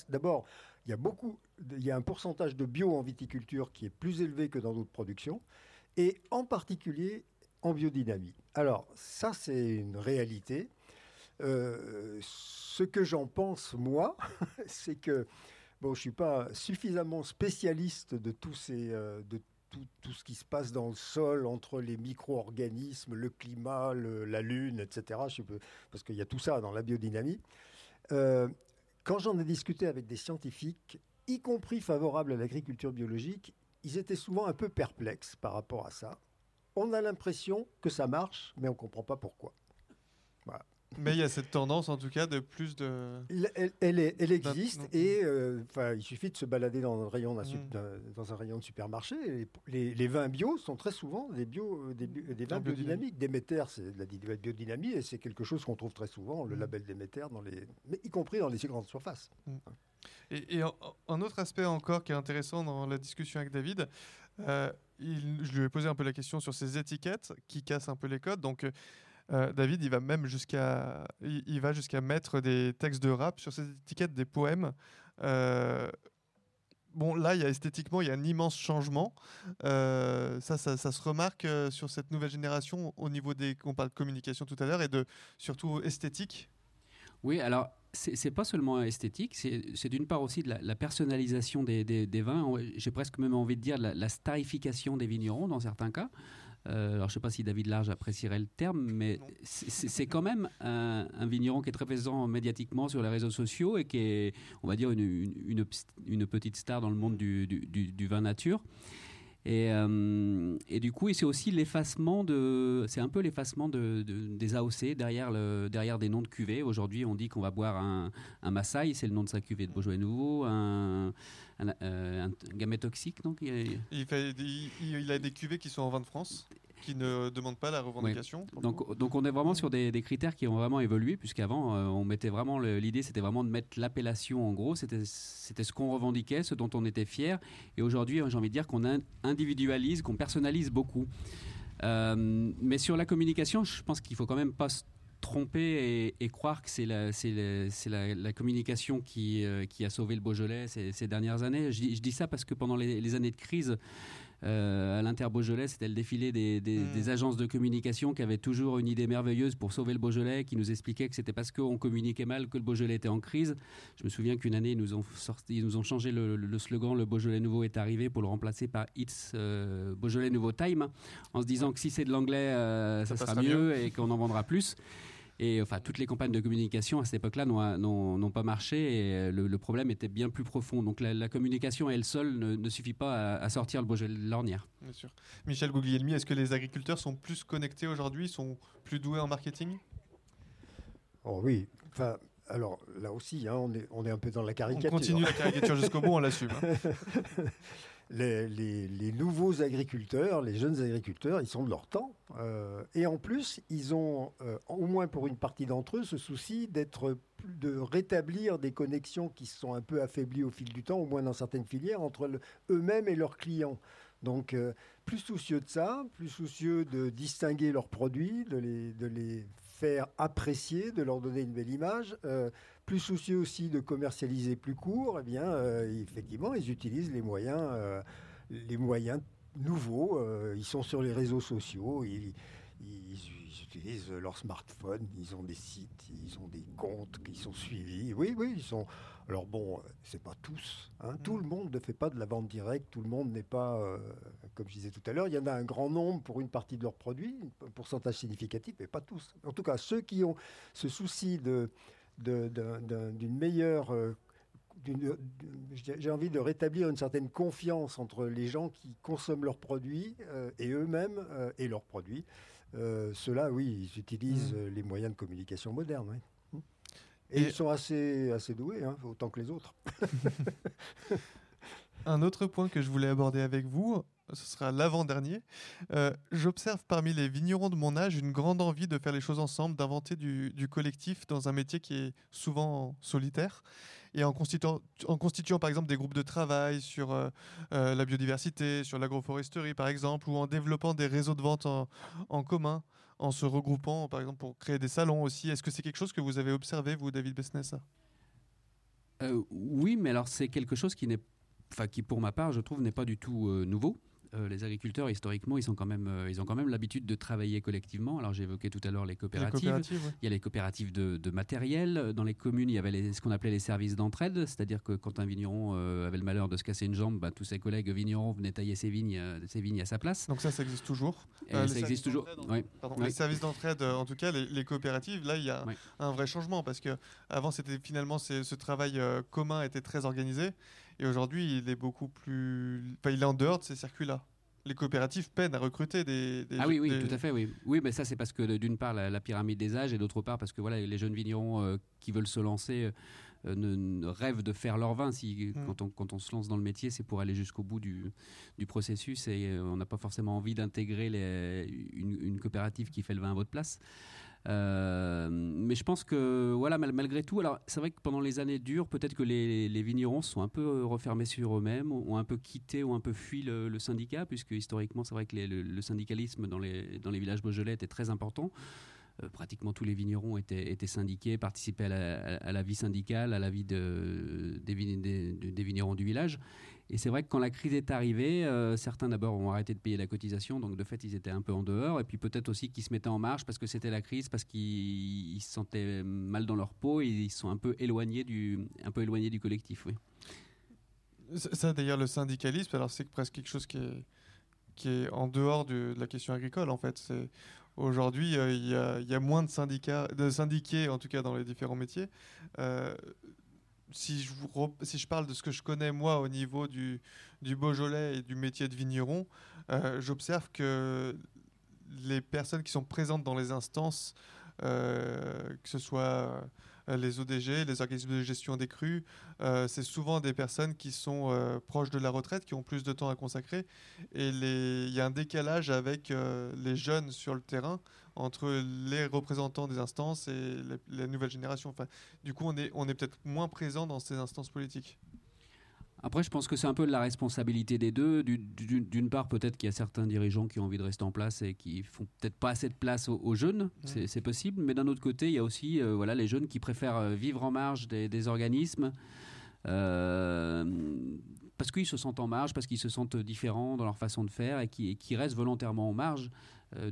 D'abord, il y a beaucoup. Il y a un pourcentage de bio en viticulture qui est plus élevé que dans d'autres productions et en particulier en biodynamie. Alors ça, c'est une réalité. Euh, ce que j'en pense, moi, [laughs] c'est que bon, je ne suis pas suffisamment spécialiste de, tous ces, euh, de tout, tout, ce qui se passe dans le sol, entre les micro-organismes, le climat, la lune, etc. Je parce qu'il y a tout ça dans la biodynamie. Euh, quand j'en ai discuté avec des scientifiques, y compris favorables à l'agriculture biologique, ils étaient souvent un peu perplexes par rapport à ça. On a l'impression que ça marche, mais on ne comprend pas pourquoi. Mais il y a cette tendance, en tout cas, de plus de. Elle, elle, existe et euh, il suffit de se balader dans un rayon, mm. dans un rayon de supermarché. Les, les, vins bio sont très souvent des, bio, des, des vins biodynamiques. Déméter, c'est de la biodynamie et c'est quelque chose qu'on trouve très souvent, le mm. label Déméter, dans les, mais y compris dans les grandes surfaces. Mm. Et, un autre aspect encore qui est intéressant dans la discussion avec David, euh, je lui ai posé un peu la question sur ces étiquettes qui cassent un peu les codes. Donc, euh, David, il va même jusqu'à, il, va jusqu'à mettre des textes de rap sur ces étiquettes, des poèmes. Euh, bon, là, il y a esthétiquement, il y a un immense changement. ça, ça, se remarque sur cette nouvelle génération au niveau des, on parle de communication tout à l'heure et de surtout esthétique. Oui, alors c'est pas seulement esthétique, c'est d'une part aussi de la, personnalisation des, vins. J'ai presque même envie de dire la, starification des vignerons dans certains cas. Euh, alors, je ne sais pas si David Large apprécierait le terme, mais c'est quand même un, vigneron qui est très présent médiatiquement sur les réseaux sociaux et qui est, on va dire, une, petite star dans le monde du, du vin nature. Et, euh, et, du coup, c'est aussi l'effacement de, c'est un peu l'effacement de, des AOC derrière, derrière des noms de cuvées. Aujourd'hui, on dit qu'on va boire un, un Maasai, c'est le nom de sa cuvée de Beaujolais Nouveau, un, un, euh, gamay toxique, donc il, a des cuvées qui sont en vin de France qui ne demandent pas la revendication. Donc, donc on est vraiment sur des, critères qui ont vraiment évolué, puisqu'avant, euh, on mettait vraiment l'idée, c'était vraiment de mettre l'appellation en gros, c'était ce qu'on revendiquait, ce dont on était fier. Et aujourd'hui, j'ai envie de dire qu'on individualise, qu'on personnalise beaucoup. Euh, mais sur la communication, je pense qu'il faut quand même pas tromper et, croire que c'est la, la, la, communication qui, qui, a sauvé le Beaujolais ces, ces dernières années. Je, dis ça parce que pendant les, les années de crise, euh, à l'Inter-Beaujolais, c'était le défilé des, hmm. des, agences de communication qui avaient toujours une idée merveilleuse pour sauver le Beaujolais, qui nous expliquaient que c'était parce qu'on communiquait mal que le Beaujolais était en crise. Je me souviens qu'une année, ils nous ont, sorti, ils nous ont changé le, slogan Le Beaujolais nouveau est arrivé pour le remplacer par It's euh, Beaujolais nouveau time, en se disant que si c'est de l'anglais, euh, ça, sera mieux, et qu'on en vendra plus. Et enfin, toutes les campagnes de communication à cette époque-là n'ont pas marché et le, problème était bien plus profond. Donc la, communication elle seule ne, suffit pas à, sortir le Beaujolais de l'ornière. Bien sûr. Michel Guglielmi, est-ce que les agriculteurs sont plus connectés aujourd'hui, sont plus doués en marketing? Oh oui. Enfin, alors là aussi, hein, on, est, on est un peu dans la caricature. On continue la caricature jusqu'au bout, on l'assume. Hein. [laughs] les, nouveaux agriculteurs, les jeunes agriculteurs, ils sont de leur temps. Euh, et en plus, ils ont, euh, au moins pour une partie d'entre eux, ce souci d'être, de rétablir des connexions qui se sont un peu affaiblies au fil du temps, au moins dans certaines filières, entre eux-mêmes et leurs clients. Donc, euh, plus soucieux de ça, plus soucieux de distinguer leurs produits, de les, de les faire apprécier, de leur donner une belle image plus soucieux aussi de commercialiser plus court, eh bien, euh, effectivement, ils utilisent les moyens, euh, les moyens nouveaux. Euh, ils sont sur les réseaux sociaux, ils, utilisent leur smartphone, ils ont des sites, ils ont des comptes qui sont suivis. Oui, oui, ils sont. Alors bon, c'est pas tous. Hein. Tout mm. le monde ne fait pas de la vente directe. Tout le monde n'est pas, comme je disais tout à l'heure, il y en a un grand nombre pour une partie de leurs produits, un pourcentage significatif, mais pas tous. En tout cas, ceux qui ont ce souci de d'une meilleure euh, j'ai envie de rétablir une certaine confiance entre les gens qui consomment leurs produits euh, et eux-mêmes euh, et leurs produits. Ceux-là, oui, ils utilisent mmh. les moyens de communication modernes. Mmh. Et, ils sont assez, assez doués, hein, autant que les autres. [laughs] [laughs] Un autre point que je voulais aborder avec vous, ce sera l'avant-dernier. Euh, j'observe parmi les vignerons de mon âge une grande envie de faire les choses ensemble, d'inventer du, collectif dans un métier qui est souvent solitaire. Et en constituant, par exemple des groupes de travail sur euh, euh, la biodiversité, sur l'agroforesterie par exemple, ou en développant des réseaux de vente en, commun, en se regroupant par exemple pour créer des salons aussi. Est-ce que c'est quelque chose que vous avez observé, vous, David Besnès? Oui, mais alors c'est quelque chose qui n'est Enfin, qui pour ma part, je trouve, n'est pas du tout nouveau. Euh, les agriculteurs, historiquement, ils, sont quand même, euh, ils ont quand même l'habitude de travailler collectivement. Alors, j'ai évoqué tout à l'heure les coopératives. Il y a les coopératives de, matériel. Dans les communes, il y avait ce qu'on appelait les services d'entraide. C'est-à-dire que quand un vigneron euh, avait le malheur de se casser une jambe, bah, tous ses collègues vignerons venaient tailler ses vignes, ses vignes à sa place. Donc, ça, ça existe toujours. ça existe toujours. Oui. Les services d'entraide, en tout cas, les, coopératives, là, il y a un vrai changement parce que avant, c'était finalement ce travail commun était très organisé. Et aujourd'hui, il est beaucoup plus. Enfin, il est en dehors de ces circuits-là. Les coopératives peinent à recruter des. ah oui, oui, tout à fait, oui. Oui, mais ça, c'est parce que d'une part, la, pyramide des âges, et d'autre part, parce que voilà, les jeunes vignerons euh, qui veulent se lancer. Euh, ne, rêvent de faire leur vin. Si, mm. quand, on, quand, on, se lance dans le métier, c'est pour aller jusqu'au bout du, du, processus et euh, on n'a pas forcément envie d'intégrer une, une, coopérative qui fait le vin à votre place. Euh, mais je pense que, voilà, malgré tout, alors c'est vrai que pendant les années dures, peut-être que les, les, vignerons sont un peu euh, refermés sur eux-mêmes, ont un peu quitté ou un peu fui le, syndicat, puisque historiquement, c'est vrai que le, syndicalisme dans les, villages beaujolais était très important. Euh, pratiquement tous les vignerons étaient, syndiqués, participaient à la, vie syndicale, à la vie de, des, des, des, vignerons du village. Et c'est vrai que quand la crise est arrivée, euh, certains d'abord ont arrêté de payer la cotisation, donc de fait ils étaient un peu en dehors, et puis peut-être aussi qu'ils se mettaient en marche parce que c'était la crise, parce qu'ils se sentaient mal dans leur peau ils sont un peu éloignés du, un peu éloignés du collectif. Oui. Ça d'ailleurs le syndicalisme, alors c'est presque quelque chose qui est, en dehors de, la question agricole en fait. Aujourd'hui, euh, il y, a moins de syndicats, de syndiqués, en tout cas dans les différents métiers. Euh, si je, parle de ce que je connais moi au niveau du, du Beaujolais et du métier de vigneron, euh, j'observe que les personnes qui sont présentes dans les instances, euh, que ce soit euh, les ODG, les organismes de gestion des crues, c'est souvent des personnes qui sont proches de la retraite, qui ont plus de temps à consacrer. Et il y a un décalage avec les jeunes sur le terrain entre les représentants des instances et la nouvelle génération. Enfin, du coup, on est, on est peut-être moins présent dans ces instances politiques. Après, je pense que c'est un peu de la responsabilité des deux. D'une part, peut-être qu'il y a certains dirigeants qui ont envie de rester en place et qui font peut-être pas assez de place aux, jeunes. C'est possible. Mais d'un autre côté, il y a aussi euh, voilà, les jeunes qui préfèrent euh, vivre en marge des, organismes. Euh, parce qu'ils se sentent en marge, parce qu'ils se sentent différents dans leur façon de faire et qui, qui restent volontairement en marge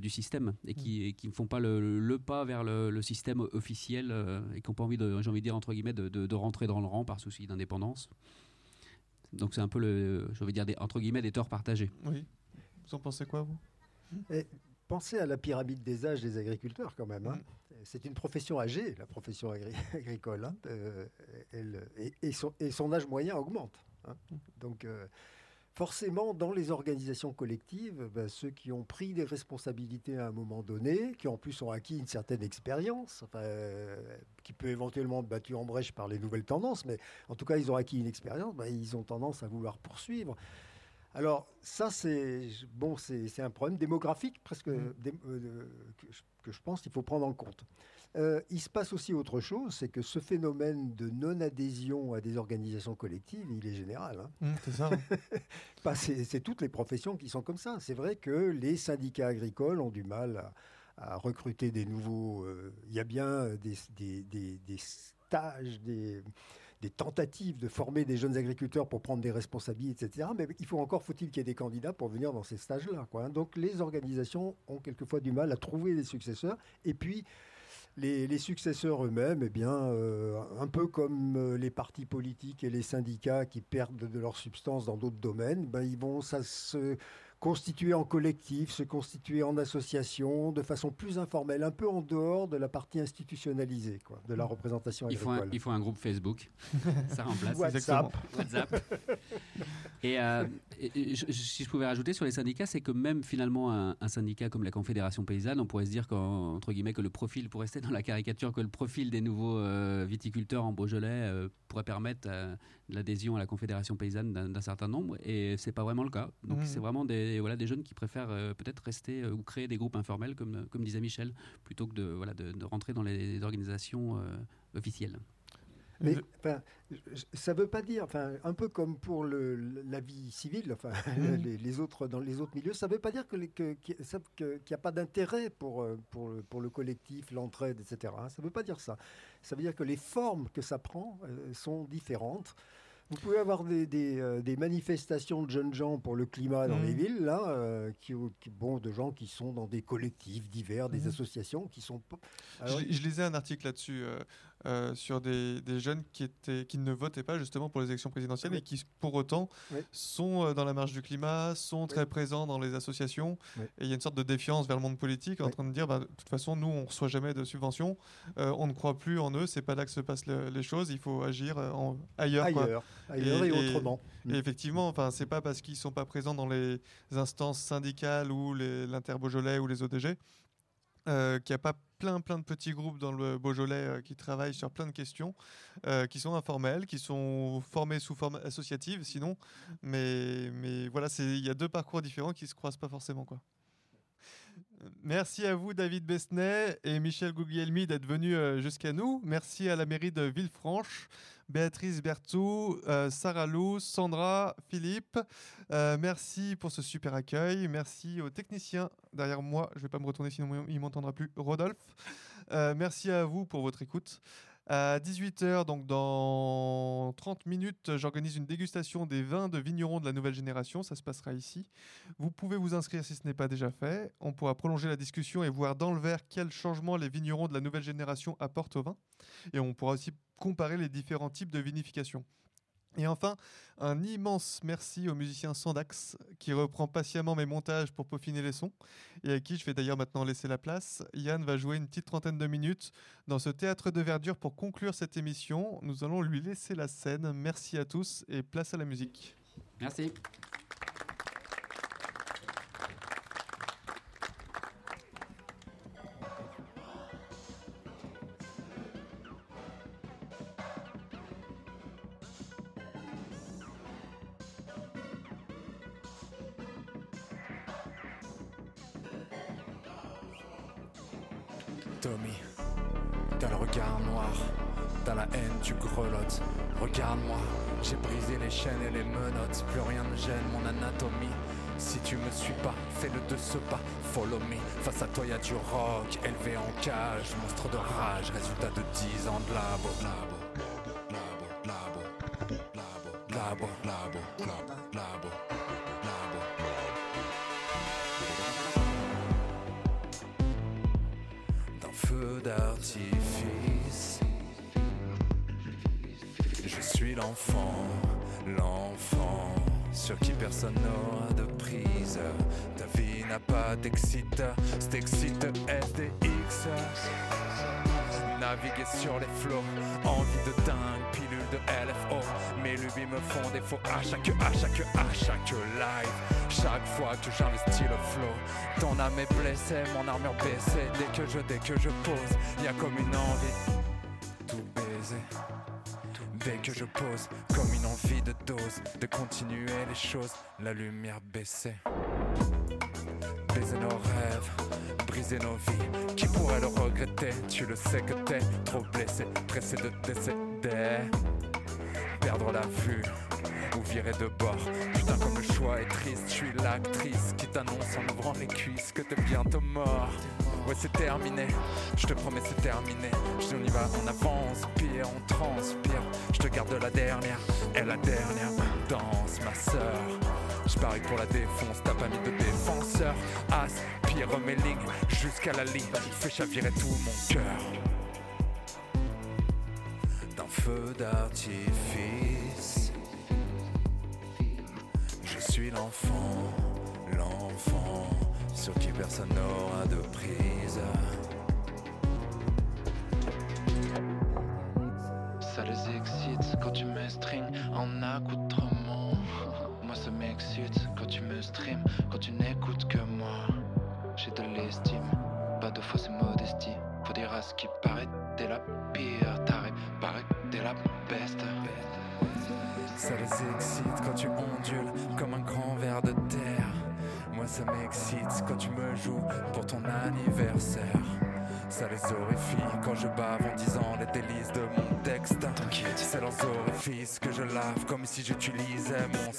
du système et qui, qui ne font pas le, pas vers le, système officiel et qui n'ont pas envie, de, j'ai envie de dire, entre guillemets, de, de, rentrer dans le rang par souci d'indépendance. Donc c'est un peu, le, je veux dire, des, entre guillemets, des torts partagés. Oui. Vous en pensez quoi, vous? Et Pensez à la pyramide des âges des agriculteurs quand même. Hein. Mm. C'est une profession âgée, la profession [laughs] agricole. Hein. Euh, et, son, et, son, âge moyen augmente. Hein. Mm. Donc euh, forcément, dans les organisations collectives, ben, ceux qui ont pris des responsabilités à un moment donné, qui en plus ont acquis une certaine expérience, euh, qui peut éventuellement être battue en brèche par les nouvelles tendances, mais en tout cas, ils ont acquis une expérience, ben, ils ont tendance à vouloir poursuivre. Alors ça, c'est bon, c'est un problème démographique presque mmh. euh, que, je pense qu'il faut prendre en compte. Euh, il se passe aussi autre chose, c'est que ce phénomène de non-adhésion à des organisations collectives, il est général. Hein. Mmh, c'est ça. [laughs] c'est toutes les professions qui sont comme ça. C'est vrai que les syndicats agricoles ont du mal à, recruter des nouveaux. Euh, il y a bien des, des stages, des des tentatives de former des jeunes agriculteurs pour prendre des responsabilités, etc. Mais il faut encore, faut-il qu'il y ait des candidats pour venir dans ces stages-là. Quoi. Donc les organisations ont quelquefois du mal à trouver des successeurs. Et puis, les, successeurs eux-mêmes, eh bien, euh, un peu comme euh, les partis politiques et les syndicats qui perdent de leur substance dans d'autres domaines, ben, ils vont ça se constituer en collectif, se constituer en association, de façon plus informelle, un peu en dehors de la partie institutionnalisée, quoi, de la représentation il Faut un, il faut un groupe Facebook, [laughs] ça remplace. WhatsApp. WhatsApp. Et, euh, si je pouvais rajouter sur les syndicats, c'est que même finalement un, syndicat comme la Confédération paysanne, on pourrait se dire qu'entre guillemets que le profil, pour rester dans la caricature, que le profil des nouveaux euh, viticulteurs en Beaujolais euh, pourrait permettre l'adhésion à la Confédération paysanne d'un certain nombre, et c'est pas vraiment le cas. Donc mm. c'est vraiment des voilà, des jeunes qui préfèrent euh, peut-être rester euh, ou créer des groupes informels, comme, comme disait Michel, plutôt que de, voilà, de, rentrer dans les organisations euh, officielles. Mais ça ne veut pas dire, enfin, un peu comme pour le, la vie civile, enfin, [laughs] les, autres, dans les autres milieux, ça ne veut pas dire qu'il que, n'y a pas d'intérêt pour, pour, pour, le collectif, l'entraide, etc. Ça ne veut pas dire ça. Ça veut dire que les formes que ça prend sont différentes. Vous pouvez avoir des, euh, des, manifestations de jeunes gens pour le climat dans les mmh. villes, là, euh, qui, bon, de gens qui sont dans des collectifs divers, des mmh. associations qui sont. je, lisais un article là-dessus. Euh, sur des, jeunes qui, étaient, qui ne votaient pas justement pour les élections présidentielles et qui pour autant sont euh, dans la marche du climat, sont très présents dans les associations. Et il y a une sorte de défiance vers le monde politique en train de dire, bah, de toute façon, nous, on ne reçoit jamais de subventions, euh, on ne croit plus en eux, c'est pas là que se passent les choses, il faut agir en, ailleurs. Ailleurs, et, autrement. Et, effectivement, enfin, c'est pas parce qu'ils ne sont pas présents dans les instances syndicales ou l'Inter-Beaujolais ou les ODG qu'il n'y a pas plein, plein de petits groupes dans le Beaujolais euh, qui travaillent sur plein de questions, euh, qui sont informels, qui sont formés sous forme associative, sinon. Mais, mais voilà, il y a deux parcours différents qui ne se croisent pas forcément. Quoi. Merci à vous, David Besnet et Michel Guglielmi, d'être venus euh, jusqu'à nous. Merci à la mairie de Villefranche, Béatrice Bertou, euh, Sarah Lou, Sandra, Philippe. Euh, merci pour ce super accueil. Merci aux techniciens derrière moi. Je ne vais pas me retourner sinon il m'entendra plus. Rodolphe. merci à vous pour votre écoute. À 18h, donc dans 30 minutes, j'organise une dégustation des vins de vignerons de la nouvelle génération. Ça se passera ici. Vous pouvez vous inscrire si ce n'est pas déjà fait. On pourra prolonger la discussion et voir dans le verre quels changements les vignerons de la nouvelle génération apportent au vin. Et on pourra aussi comparer les différents types de vinification. Et enfin, un immense merci au musicien Sandax qui reprend patiemment mes montages pour peaufiner les sons et à qui je vais d'ailleurs maintenant laisser la place. Yann va jouer une petite trentaine de minutes dans ce théâtre de verdure pour conclure cette émission. Nous allons lui laisser la scène. Merci à tous et place à la musique. Merci. Sur les flots, envie de dingue, pilule de LFO. Mes lubies me font défaut à chaque, à chaque, à chaque live. Chaque fois que j'investis le flow, ton âme est blessée, mon armure baissée. Dès que je, dès que je pose, y a comme une envie tout baiser. Dès que je pose, comme une envie de dose, de continuer les choses, la lumière baissée. Baiser nos rêves, Qui pourrait le regretter? Tu le sais que t'es trop blessé, pressé de décéder. Perdre la vue ou virer de bord. Putain, comme le choix est triste, je suis l'actrice qui t'annonce en ouvrant les cuisses que t'es bientôt mort. Ouais, c'est terminé, je te promets, c'est terminé. Je on y va, on avance, pire, on transpire. Je te garde la dernière, et la dernière danse, ma sœur. Je parie pour la défonce, t'as pas mis de défenseur. Aspire mes lignes jusqu'à la ligne, fais chavirer tout mon cœur. D'un feu d'artifice, je suis l'enfant, l'enfant sur qui personne n'aura de prise. Ça les excite quand tu me strings en accoutrement. Moi ça m'excite quand tu me stream, quand tu n'écoutes que moi. J'ai de l'estime, pas de fausse modestie. Faut dire à ce qui paraît, t'es la pire, t'arrêtes, paraît, t'es la peste. Ça les excite quand tu ondules comme un grand ver de terre. Moi ça m'excite quand tu me joues pour ton anniversaire. Ça les horrifie quand je bave en disant les délices de mon texte. T'inquiète, c'est leurs orifices que je lave comme si j'utilisais mon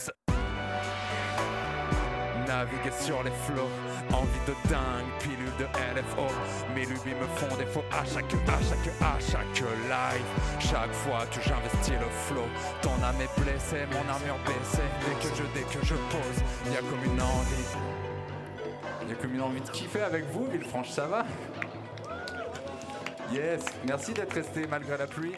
Naviguer sur les flots, envie de dingue, pilule de LFO. Mes lubies me font défaut à chaque, à chaque, à chaque live. Chaque fois que j'investis le flow, ton âme est blessée, mon armure baissée. Dès que je, dès que je pose, y a comme une envie. Il y a comme une envie de kiffer avec vous, Villefranche, ça va? Yes, merci d'être resté malgré la pluie.